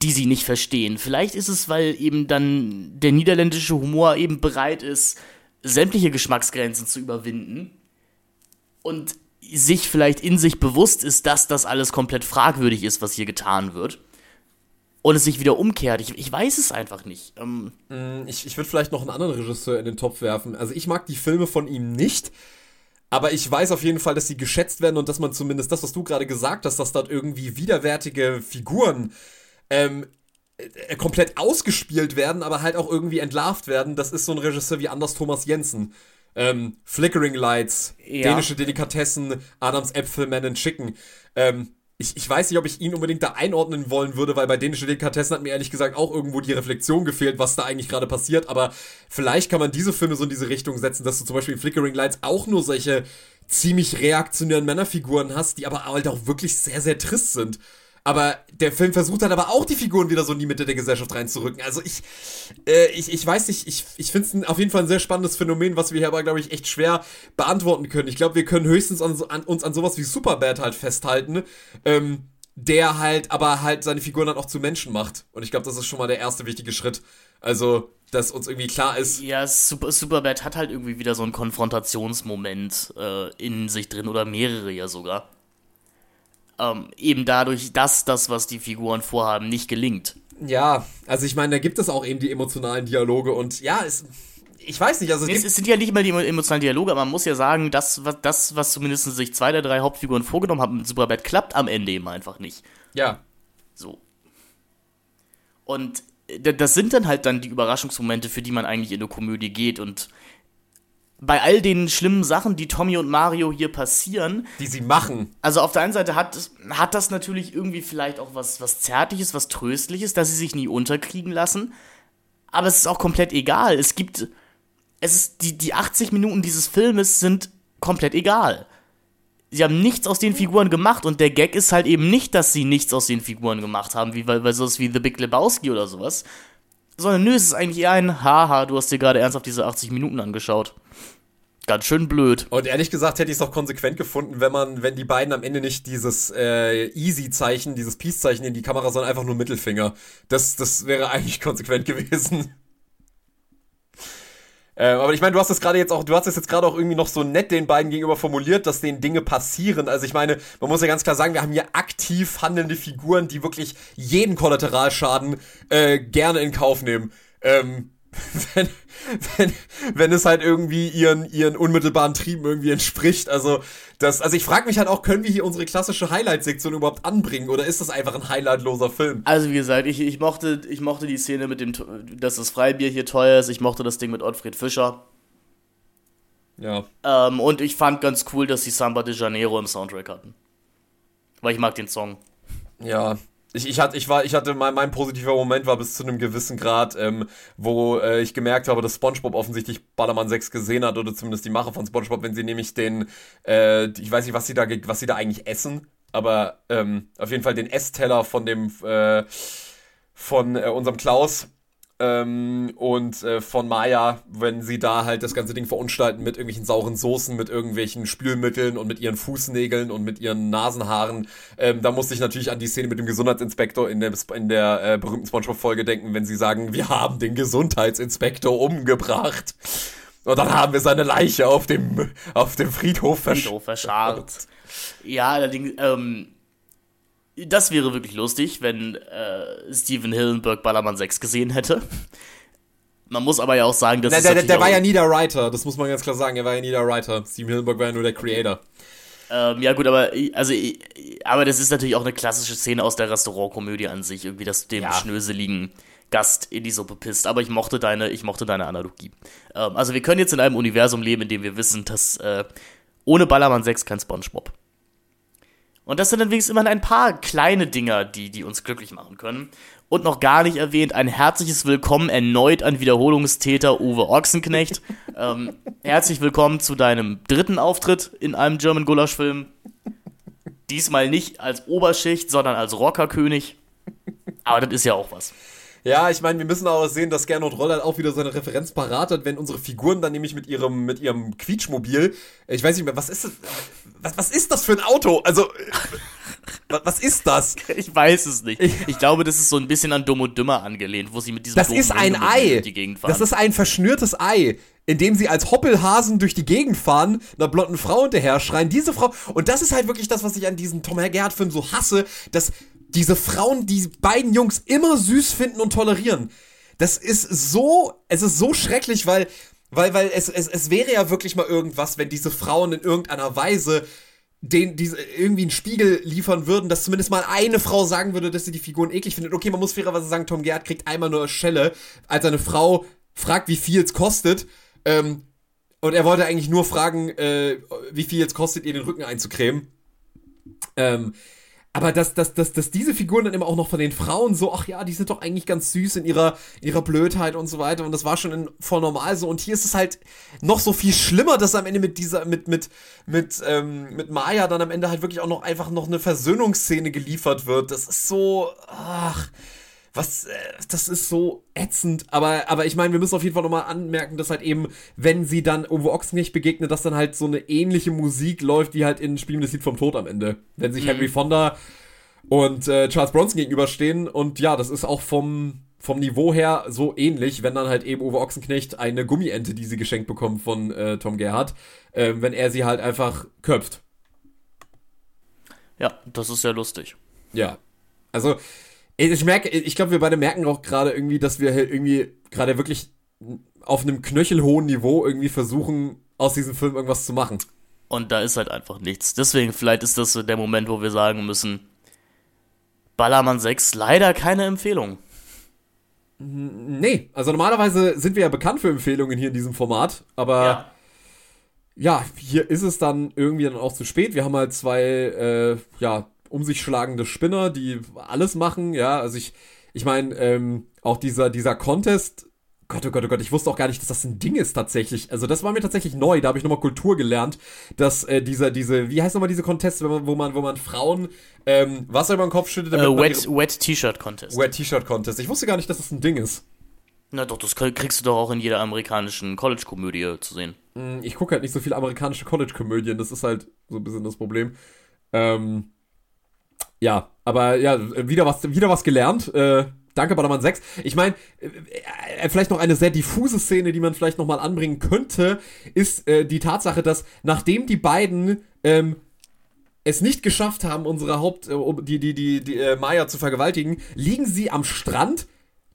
die sie nicht verstehen. Vielleicht ist es, weil eben dann der niederländische Humor eben bereit ist, sämtliche Geschmacksgrenzen zu überwinden und sich vielleicht in sich bewusst ist, dass das alles komplett fragwürdig ist, was hier getan wird. Und es sich wieder umkehrt. Ich, ich weiß es einfach nicht. Ähm mm, ich ich würde vielleicht noch einen anderen Regisseur in den Topf werfen. Also ich mag die Filme von ihm nicht. Aber ich weiß auf jeden Fall, dass sie geschätzt werden und dass man zumindest das, was du gerade gesagt hast, dass dort irgendwie widerwärtige Figuren ähm, äh, komplett ausgespielt werden, aber halt auch irgendwie entlarvt werden. Das ist so ein Regisseur wie Anders Thomas Jensen. Ähm, Flickering Lights, ja. dänische Delikatessen, Adams Äpfel, Man and Chicken. Ähm, ich, ich weiß nicht, ob ich ihn unbedingt da einordnen wollen würde, weil bei dänische Delikatessen hat mir ehrlich gesagt auch irgendwo die Reflexion gefehlt, was da eigentlich gerade passiert. Aber vielleicht kann man diese Filme so in diese Richtung setzen, dass du zum Beispiel in Flickering Lights auch nur solche ziemlich reaktionären Männerfiguren hast, die aber halt auch wirklich sehr, sehr trist sind. Aber der Film versucht dann aber auch die Figuren wieder so in die Mitte der Gesellschaft reinzurücken. Also ich, äh, ich, ich weiß nicht, ich, ich finde es auf jeden Fall ein sehr spannendes Phänomen, was wir hier aber, glaube ich, echt schwer beantworten können. Ich glaube, wir können höchstens an, an, uns an sowas wie Superbad halt festhalten, ähm, der halt aber halt seine Figuren dann auch zu Menschen macht. Und ich glaube, das ist schon mal der erste wichtige Schritt. Also, dass uns irgendwie klar ist. Ja, Super, Superbad hat halt irgendwie wieder so einen Konfrontationsmoment äh, in sich drin oder mehrere ja sogar ähm, eben dadurch, dass das, was die Figuren vorhaben, nicht gelingt. Ja, also ich meine, da gibt es auch eben die emotionalen Dialoge und ja, es, ich weiß nicht, also es, es, sind ja nicht mal die emotionalen Dialoge, aber man muss ja sagen, das, was, das, was zumindest sich zwei der drei Hauptfiguren vorgenommen haben mit Superbad, klappt am Ende eben einfach nicht. Ja. So. Und äh, das sind dann halt dann die Überraschungsmomente, für die man eigentlich in eine Komödie geht und bei all den schlimmen Sachen, die Tommy und Mario hier passieren. Die sie machen. Also auf der einen Seite hat, hat das natürlich irgendwie vielleicht auch was, was Zärtliches, was Tröstliches, dass sie sich nie unterkriegen lassen. Aber es ist auch komplett egal. Es gibt. Es ist. Die, die 80 Minuten dieses Filmes sind komplett egal. Sie haben nichts aus den Figuren gemacht und der Gag ist halt eben nicht, dass sie nichts aus den Figuren gemacht haben, wie bei, bei sowas wie The Big Lebowski oder sowas. Sondern nö, es ist eigentlich eher ein Haha, du hast dir gerade ernsthaft diese 80 Minuten angeschaut ganz schön blöd. Und ehrlich gesagt hätte ich es auch konsequent gefunden, wenn man, wenn die beiden am Ende nicht dieses äh, Easy-Zeichen, dieses Peace-Zeichen in die Kamera, sondern einfach nur Mittelfinger. Das, das wäre eigentlich konsequent gewesen. Äh, aber ich meine, du hast das gerade jetzt auch, du hast es jetzt gerade auch irgendwie noch so nett den beiden gegenüber formuliert, dass denen Dinge passieren. Also ich meine, man muss ja ganz klar sagen, wir haben hier aktiv handelnde Figuren, die wirklich jeden Kollateralschaden äh, gerne in Kauf nehmen. Ähm, wenn, wenn, wenn es halt irgendwie ihren, ihren unmittelbaren Trieben irgendwie entspricht. Also, das, also ich frage mich halt auch, können wir hier unsere klassische Highlight-Sektion überhaupt anbringen oder ist das einfach ein highlightloser Film? Also, wie gesagt, ich, ich, mochte, ich mochte die Szene mit dem, dass das Freibier hier teuer ist. Ich mochte das Ding mit Ottfried Fischer. Ja. Ähm, und ich fand ganz cool, dass sie Samba de Janeiro im Soundtrack hatten. Weil ich mag den Song. Ja, ich, ich, hatte, ich, war, ich hatte mein, mein positiver Moment war bis zu einem gewissen Grad, ähm, wo äh, ich gemerkt habe, dass SpongeBob offensichtlich Ballermann 6 gesehen hat oder zumindest die Macher von SpongeBob, wenn sie nämlich den, äh, ich weiß nicht, was sie da, was sie da eigentlich essen, aber ähm, auf jeden Fall den Essteller von dem, äh, von äh, unserem Klaus ähm, und äh, von Maya, wenn sie da halt das ganze Ding verunstalten mit irgendwelchen sauren Soßen, mit irgendwelchen Spülmitteln und mit ihren Fußnägeln und mit ihren Nasenhaaren. Ähm, da musste ich natürlich an die Szene mit dem Gesundheitsinspektor in der, in der äh, berühmten Spongebob-Folge denken, wenn sie sagen, wir haben den Gesundheitsinspektor umgebracht. Und dann haben wir seine Leiche auf dem, auf dem Friedhof, Friedhof verscharrt. Ja, allerdings, ähm, das wäre wirklich lustig, wenn äh, Steven Hillenberg Ballermann 6 gesehen hätte. Man muss aber ja auch sagen, dass Der, es der, der, der war ja nie der Writer, das muss man ganz klar sagen. Er war ja nie der Writer. Steven Hillenburg war ja nur der Creator. Ähm, ja gut, aber also aber das ist natürlich auch eine klassische Szene aus der Restaurantkomödie an sich, irgendwie, dass du dem Ja. schnöseligen Gast in die Suppe pisst. Aber ich mochte deine, ich mochte deine Analogie. Ähm, also wir können jetzt in einem Universum leben, in dem wir wissen, dass äh, ohne Ballermann 6 kein SpongeBob. Und das sind dann wenigstens immerhin ein paar kleine Dinger, die, die uns glücklich machen können. Und noch gar nicht erwähnt, ein herzliches Willkommen erneut an Wiederholungstäter Uwe Ochsenknecht. ähm, herzlich willkommen zu deinem dritten Auftritt in einem German Gulasch-Film. Diesmal nicht als Oberschicht, sondern als Rockerkönig. Aber das ist ja auch was. Ja, ich meine, wir müssen auch sehen, dass Gernot Roller auch wieder seine Referenz parat hat, wenn unsere Figuren dann nämlich mit ihrem, mit ihrem Quietschmobil, ich weiß nicht mehr, was ist das, was, was ist das für ein Auto? Also, was, ist das? Ich weiß es nicht. Ich glaube, das ist so ein bisschen an Dumm und Dümmer angelehnt, wo sie mit diesem Das ist ein Ei. Das ist ein verschnürtes Ei, in dem sie als Hoppelhasen durch die Gegend fahren, einer blonden Frau hinterher schreien. Diese Frau, und das ist halt wirklich das, was ich an diesem Tom Gerhardt-Film so hasse, dass diese Frauen, die beiden Jungs immer süß finden und tolerieren. Das ist so, es ist so schrecklich, weil, weil, weil es, es, es wäre ja wirklich mal irgendwas, wenn diese Frauen in irgendeiner Weise den diese irgendwie einen Spiegel liefern würden, dass zumindest mal eine Frau sagen würde, dass sie die Figuren eklig findet. Okay, man muss fairerweise sagen, Tom Gerhardt kriegt einmal nur Schelle, als eine Frau fragt, wie viel es kostet. Ähm, und er wollte eigentlich nur fragen, äh, wie viel es kostet, ihr den Rücken einzucremen. Ähm, aber dass, dass, dass, dass diese Figuren dann immer auch noch von den Frauen so, ach ja, die sind doch eigentlich ganz süß in ihrer, ihrer Blödheit und so weiter. Und das war schon in, voll normal so. Und hier ist es halt noch so viel schlimmer, dass am Ende mit dieser, mit, mit, mit, ähm, mit Maya dann am Ende halt wirklich auch noch einfach noch eine Versöhnungsszene geliefert wird. Das ist so, ach, was, äh, das ist so ätzend. Aber, aber ich meine, wir müssen auf jeden Fall nochmal anmerken, dass halt eben, wenn sie dann Uwe Ochsenknecht begegnet, dass dann halt so eine ähnliche Musik läuft, wie halt in Spielen des Lied vom Tod am Ende. Wenn sich Henry Fonda und äh, Charles Bronson gegenüberstehen. Und ja, das ist auch vom, vom Niveau her so ähnlich, wenn dann halt eben Uwe Ochsenknecht eine Gummiente, die sie geschenkt bekommt von äh, Tom Gerhardt, äh, wenn er sie halt einfach köpft. ja, das ist ja lustig. Ja. Also, ich merke, ich glaube, wir beide merken auch gerade irgendwie, dass wir halt irgendwie gerade wirklich auf einem knöchelhohen Niveau irgendwie versuchen, aus diesem Film irgendwas zu machen. Und da ist halt einfach nichts. Deswegen, vielleicht ist das so der Moment, wo wir sagen müssen, Ballermann 6, leider keine Empfehlung. Nee, also normalerweise sind wir ja bekannt für Empfehlungen hier in diesem Format, aber Ja. ja, hier ist es dann irgendwie dann auch zu spät. Wir haben halt zwei, äh, ja, um sich schlagende Spinner, die alles machen, ja, also ich, ich meine, ähm, auch dieser, dieser Contest, Gott, oh Gott, oh Gott, ich wusste auch gar nicht, dass das ein Ding ist tatsächlich. Also das war mir tatsächlich neu, da habe ich nochmal Kultur gelernt, dass äh, dieser, diese, wie heißt nochmal diese Contest, wenn man, wo man, wo man Frauen ähm, Wasser über den Kopf schüttet, Äh, Wet, Wet T-Shirt Contest. Wet T-Shirt Contest. Ich wusste gar nicht, dass das ein Ding ist. Na doch, das krieg- kriegst du doch auch in jeder amerikanischen College-Komödie zu sehen. ich gucke halt nicht so viel amerikanische College-Komödien, das ist halt so ein bisschen das Problem. Ähm, ja, aber ja, wieder was, wieder was gelernt. Äh, danke, Ballermann 6. Ich meine, äh, vielleicht noch eine sehr diffuse Szene, die man vielleicht nochmal anbringen könnte, ist äh, die Tatsache, dass nachdem die beiden ähm, es nicht geschafft haben, unsere Haupt, äh, die, die, die, die äh, Maya zu vergewaltigen, liegen sie am Strand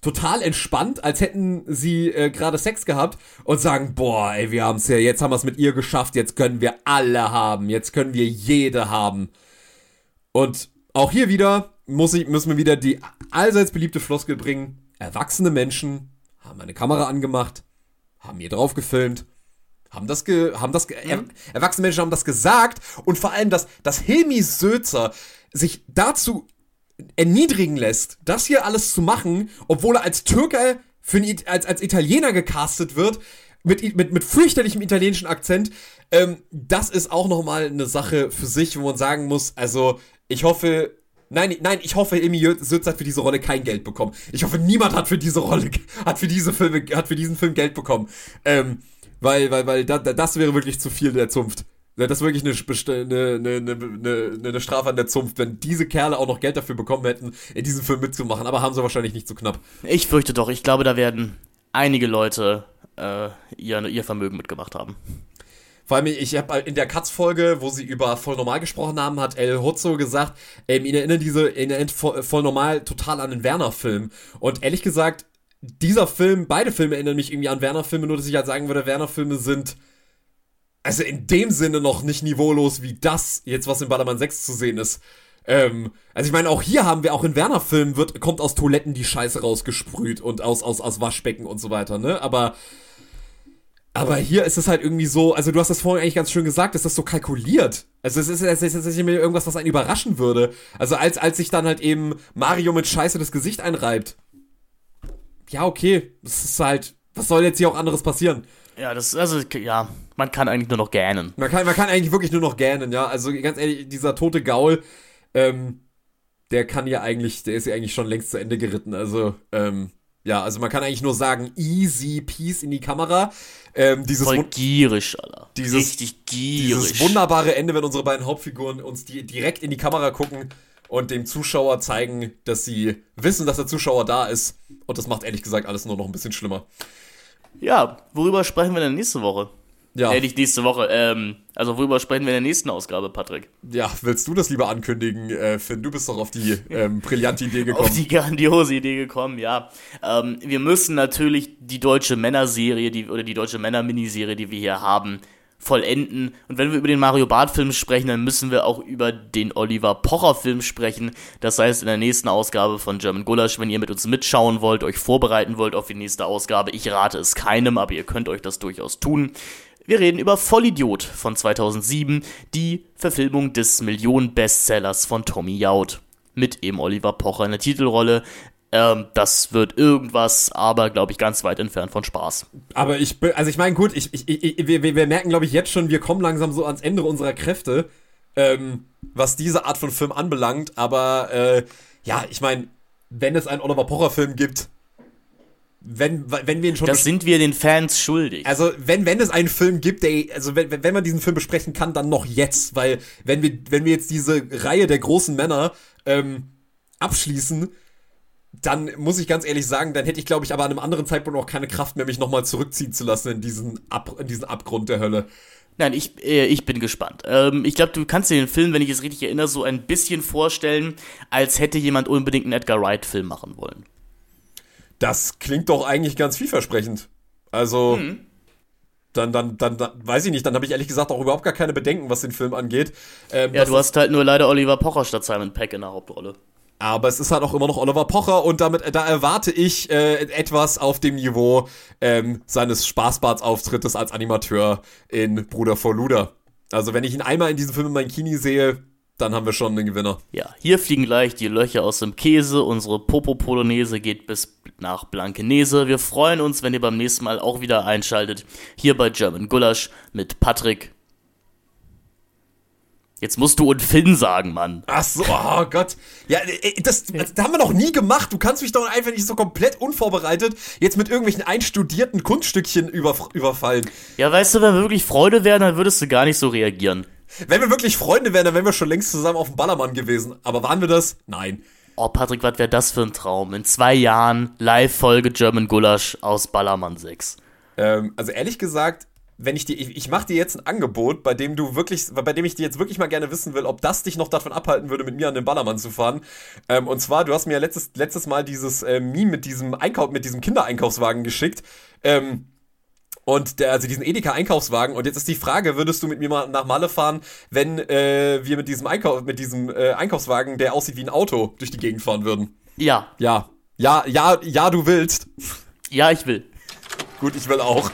total entspannt, als hätten sie äh, gerade Sex gehabt und sagen, boah, ey, wir haben's ja, jetzt haben wir es mit ihr geschafft, jetzt können wir alle haben, jetzt können wir jede haben. Und auch hier wieder muss ich, müssen wir wieder die allseits beliebte Floskel bringen. Erwachsene Menschen haben eine Kamera angemacht, haben hier drauf gefilmt, haben das, ge, haben das, ge, er, erwachsene Menschen haben das gesagt und vor allem, dass, dass Hilmi Sözer sich dazu erniedrigen lässt, das hier alles zu machen, obwohl er als Türke für einen, als, als Italiener gecastet wird, mit, mit, mit fürchterlichem italienischen Akzent, ähm, das ist auch nochmal eine Sache für sich, wo man sagen muss, also ich hoffe, nein, nein, ich hoffe, Emi Sötz hat für diese Rolle kein Geld bekommen. Ich hoffe, niemand hat für diese Rolle, hat für diese Filme, hat für diesen Film Geld bekommen. Ähm, weil, weil, weil da, da, das wäre wirklich zu viel der Zunft. Das ist wirklich eine, eine, eine, eine, eine Strafe an der Zunft, wenn diese Kerle auch noch Geld dafür bekommen hätten, in diesem Film mitzumachen. Aber haben sie wahrscheinlich nicht so knapp. Ich fürchte doch, ich glaube, da werden einige Leute äh, ihr, ihr Vermögen mitgemacht haben. Vor allem, ich habe in der Katz-Folge, wo sie über voll normal gesprochen haben, hat El Hotzo gesagt, ähm, ihn erinnert diese, ihn erinnert voll normal total an den Werner-Film. Und ehrlich gesagt, dieser Film, beide Filme erinnern mich irgendwie an Werner-Filme, nur dass ich halt sagen würde, Werner-Filme sind also in dem Sinne noch nicht niveaulos wie das jetzt, was in Ballermann 6 zu sehen ist. Ähm, also ich meine, auch hier haben wir, auch in Werner-Filmen wird, kommt aus Toiletten die Scheiße rausgesprüht und aus, aus, aus Waschbecken und so weiter, ne? Aber, aber hier ist es halt irgendwie so, also du hast das vorhin eigentlich ganz schön gesagt, ist das so kalkuliert. Also es ist, es ist, es ist nicht irgendwas, was einen überraschen würde. Also als, als sich dann halt eben Mario mit Scheiße das Gesicht einreibt. Ja, okay, das ist halt, was soll jetzt hier auch anderes passieren? Ja, das, also, ja, man kann eigentlich nur noch gähnen. Man kann, man kann eigentlich wirklich nur noch gähnen, ja. Also ganz ehrlich, dieser tote Gaul, ähm, der kann ja eigentlich, der ist ja eigentlich schon längst zu Ende geritten. Also, ähm, ja, also man kann eigentlich nur sagen, easy peace in die Kamera. Ähm, dieses Voll gierig, Alter. Dieses, Richtig gierig. Dieses wunderbare Ende, wenn unsere beiden Hauptfiguren uns die, direkt in die Kamera gucken und dem Zuschauer zeigen, dass sie wissen, dass der Zuschauer da ist. Und das macht ehrlich gesagt alles nur noch ein bisschen schlimmer. Ja, worüber sprechen wir denn nächste Woche? Ja. Äh, nicht nächste Woche, ähm, also worüber sprechen wir in der nächsten Ausgabe, Patrick? Ja, willst du das lieber ankündigen, äh, Finn? Du bist doch auf die ähm, brillante Idee gekommen. Auf die grandiose Idee gekommen, ja. Ähm, wir müssen natürlich die deutsche Männerserie, die, oder die deutsche Männer-Miniserie, die wir hier haben, vollenden. Und wenn wir über den Mario Barth-Film sprechen, dann müssen wir auch über den Oliver Pocher-Film sprechen. Das heißt, in der nächsten Ausgabe von German Gulasch, wenn ihr mit uns mitschauen wollt, euch vorbereiten wollt auf die nächste Ausgabe, ich rate es keinem, aber ihr könnt euch das durchaus tun. Wir reden über Vollidiot von 2007, die Verfilmung des Millionen-Bestsellers von Tommy Jaud. Mit eben Oliver Pocher in der Titelrolle. Ähm, das wird irgendwas, aber glaube ich ganz weit entfernt von Spaß. Aber ich, also ich meine, gut, ich, ich, ich, wir, wir merken, glaube ich, jetzt schon, wir kommen langsam so ans Ende unserer Kräfte, ähm, was diese Art von Film anbelangt. Aber äh, ja, ich meine, wenn es einen Oliver Pocher-Film gibt, wenn, wenn wir ihn schon Das sind wir den Fans schuldig. Also, wenn, wenn es einen Film gibt, der, also wenn, wenn man diesen Film besprechen kann, dann noch jetzt, weil wenn wir, wenn wir jetzt diese Reihe der großen Männer ähm, abschließen, dann muss ich ganz ehrlich sagen, dann hätte ich, glaube ich, aber an einem anderen Zeitpunkt auch keine Kraft mehr, mich nochmal zurückziehen zu lassen in diesen, Ab, in diesen Abgrund der Hölle. Nein, ich, äh, ich bin gespannt. Ähm, ich glaube, du kannst dir den Film, wenn ich es richtig erinnere, so ein bisschen vorstellen, als hätte jemand unbedingt einen Edgar Wright-Film machen wollen. Das klingt doch eigentlich ganz vielversprechend. Also, dann, dann, dann, dann, weiß ich nicht, dann habe ich ehrlich gesagt auch überhaupt gar keine Bedenken, was den Film angeht. Ähm, Ja, du hast halt nur leider Oliver Pocher statt Simon Peck in der Hauptrolle. Aber es ist halt auch immer noch Oliver Pocher und damit, da erwarte ich äh, etwas auf dem Niveau ähm, seines Spaßbadsauftrittes als Animateur in Bruder vor Luder. Also wenn ich ihn einmal in diesem Film in meinem Kini sehe, dann haben wir schon einen Gewinner. Ja, hier fliegen gleich die Löcher aus dem Käse. Unsere Popo-Polonaise geht bis nach Blankenese. Wir freuen uns, wenn ihr beim nächsten Mal auch wieder einschaltet. Hier bei German Gulasch mit Patrick. Jetzt musst du und Finn sagen, Mann. Ach so, oh Gott. Ja, äh, das, das haben wir noch nie gemacht. Du kannst mich doch einfach nicht so komplett unvorbereitet jetzt mit irgendwelchen einstudierten Kunststückchen über, überfallen. Ja, weißt du, wenn wir wirklich Freude wären, dann würdest du gar nicht so reagieren. Wenn wir wirklich Freunde wären, dann wären wir schon längst zusammen auf dem Ballermann gewesen. Aber waren wir das? Nein. Oh, Patrick, was wäre das für ein Traum? In zwei Jahren Live-Folge German Gulasch aus Ballermann 6. Ähm, also ehrlich gesagt, wenn ich dir, ich, ich mache dir jetzt ein Angebot, bei dem du wirklich, bei dem ich dir jetzt wirklich mal gerne wissen will, ob das dich noch davon abhalten würde, mit mir an den Ballermann zu fahren. Ähm, und zwar, du hast mir ja letztes, letztes Mal dieses äh, Meme mit diesem Einkauf, mit diesem Kindereinkaufswagen geschickt. Ähm, und der, also diesen Edeka-Einkaufswagen. Und jetzt ist die Frage, würdest du mit mir mal nach Malle fahren, wenn äh, wir mit diesem Einkauf, mit diesem äh, Einkaufswagen, der aussieht wie ein Auto, durch die Gegend fahren würden? Ja, Ja. Ja, ja, ja, du willst. ja, ich will. Gut, ich will auch.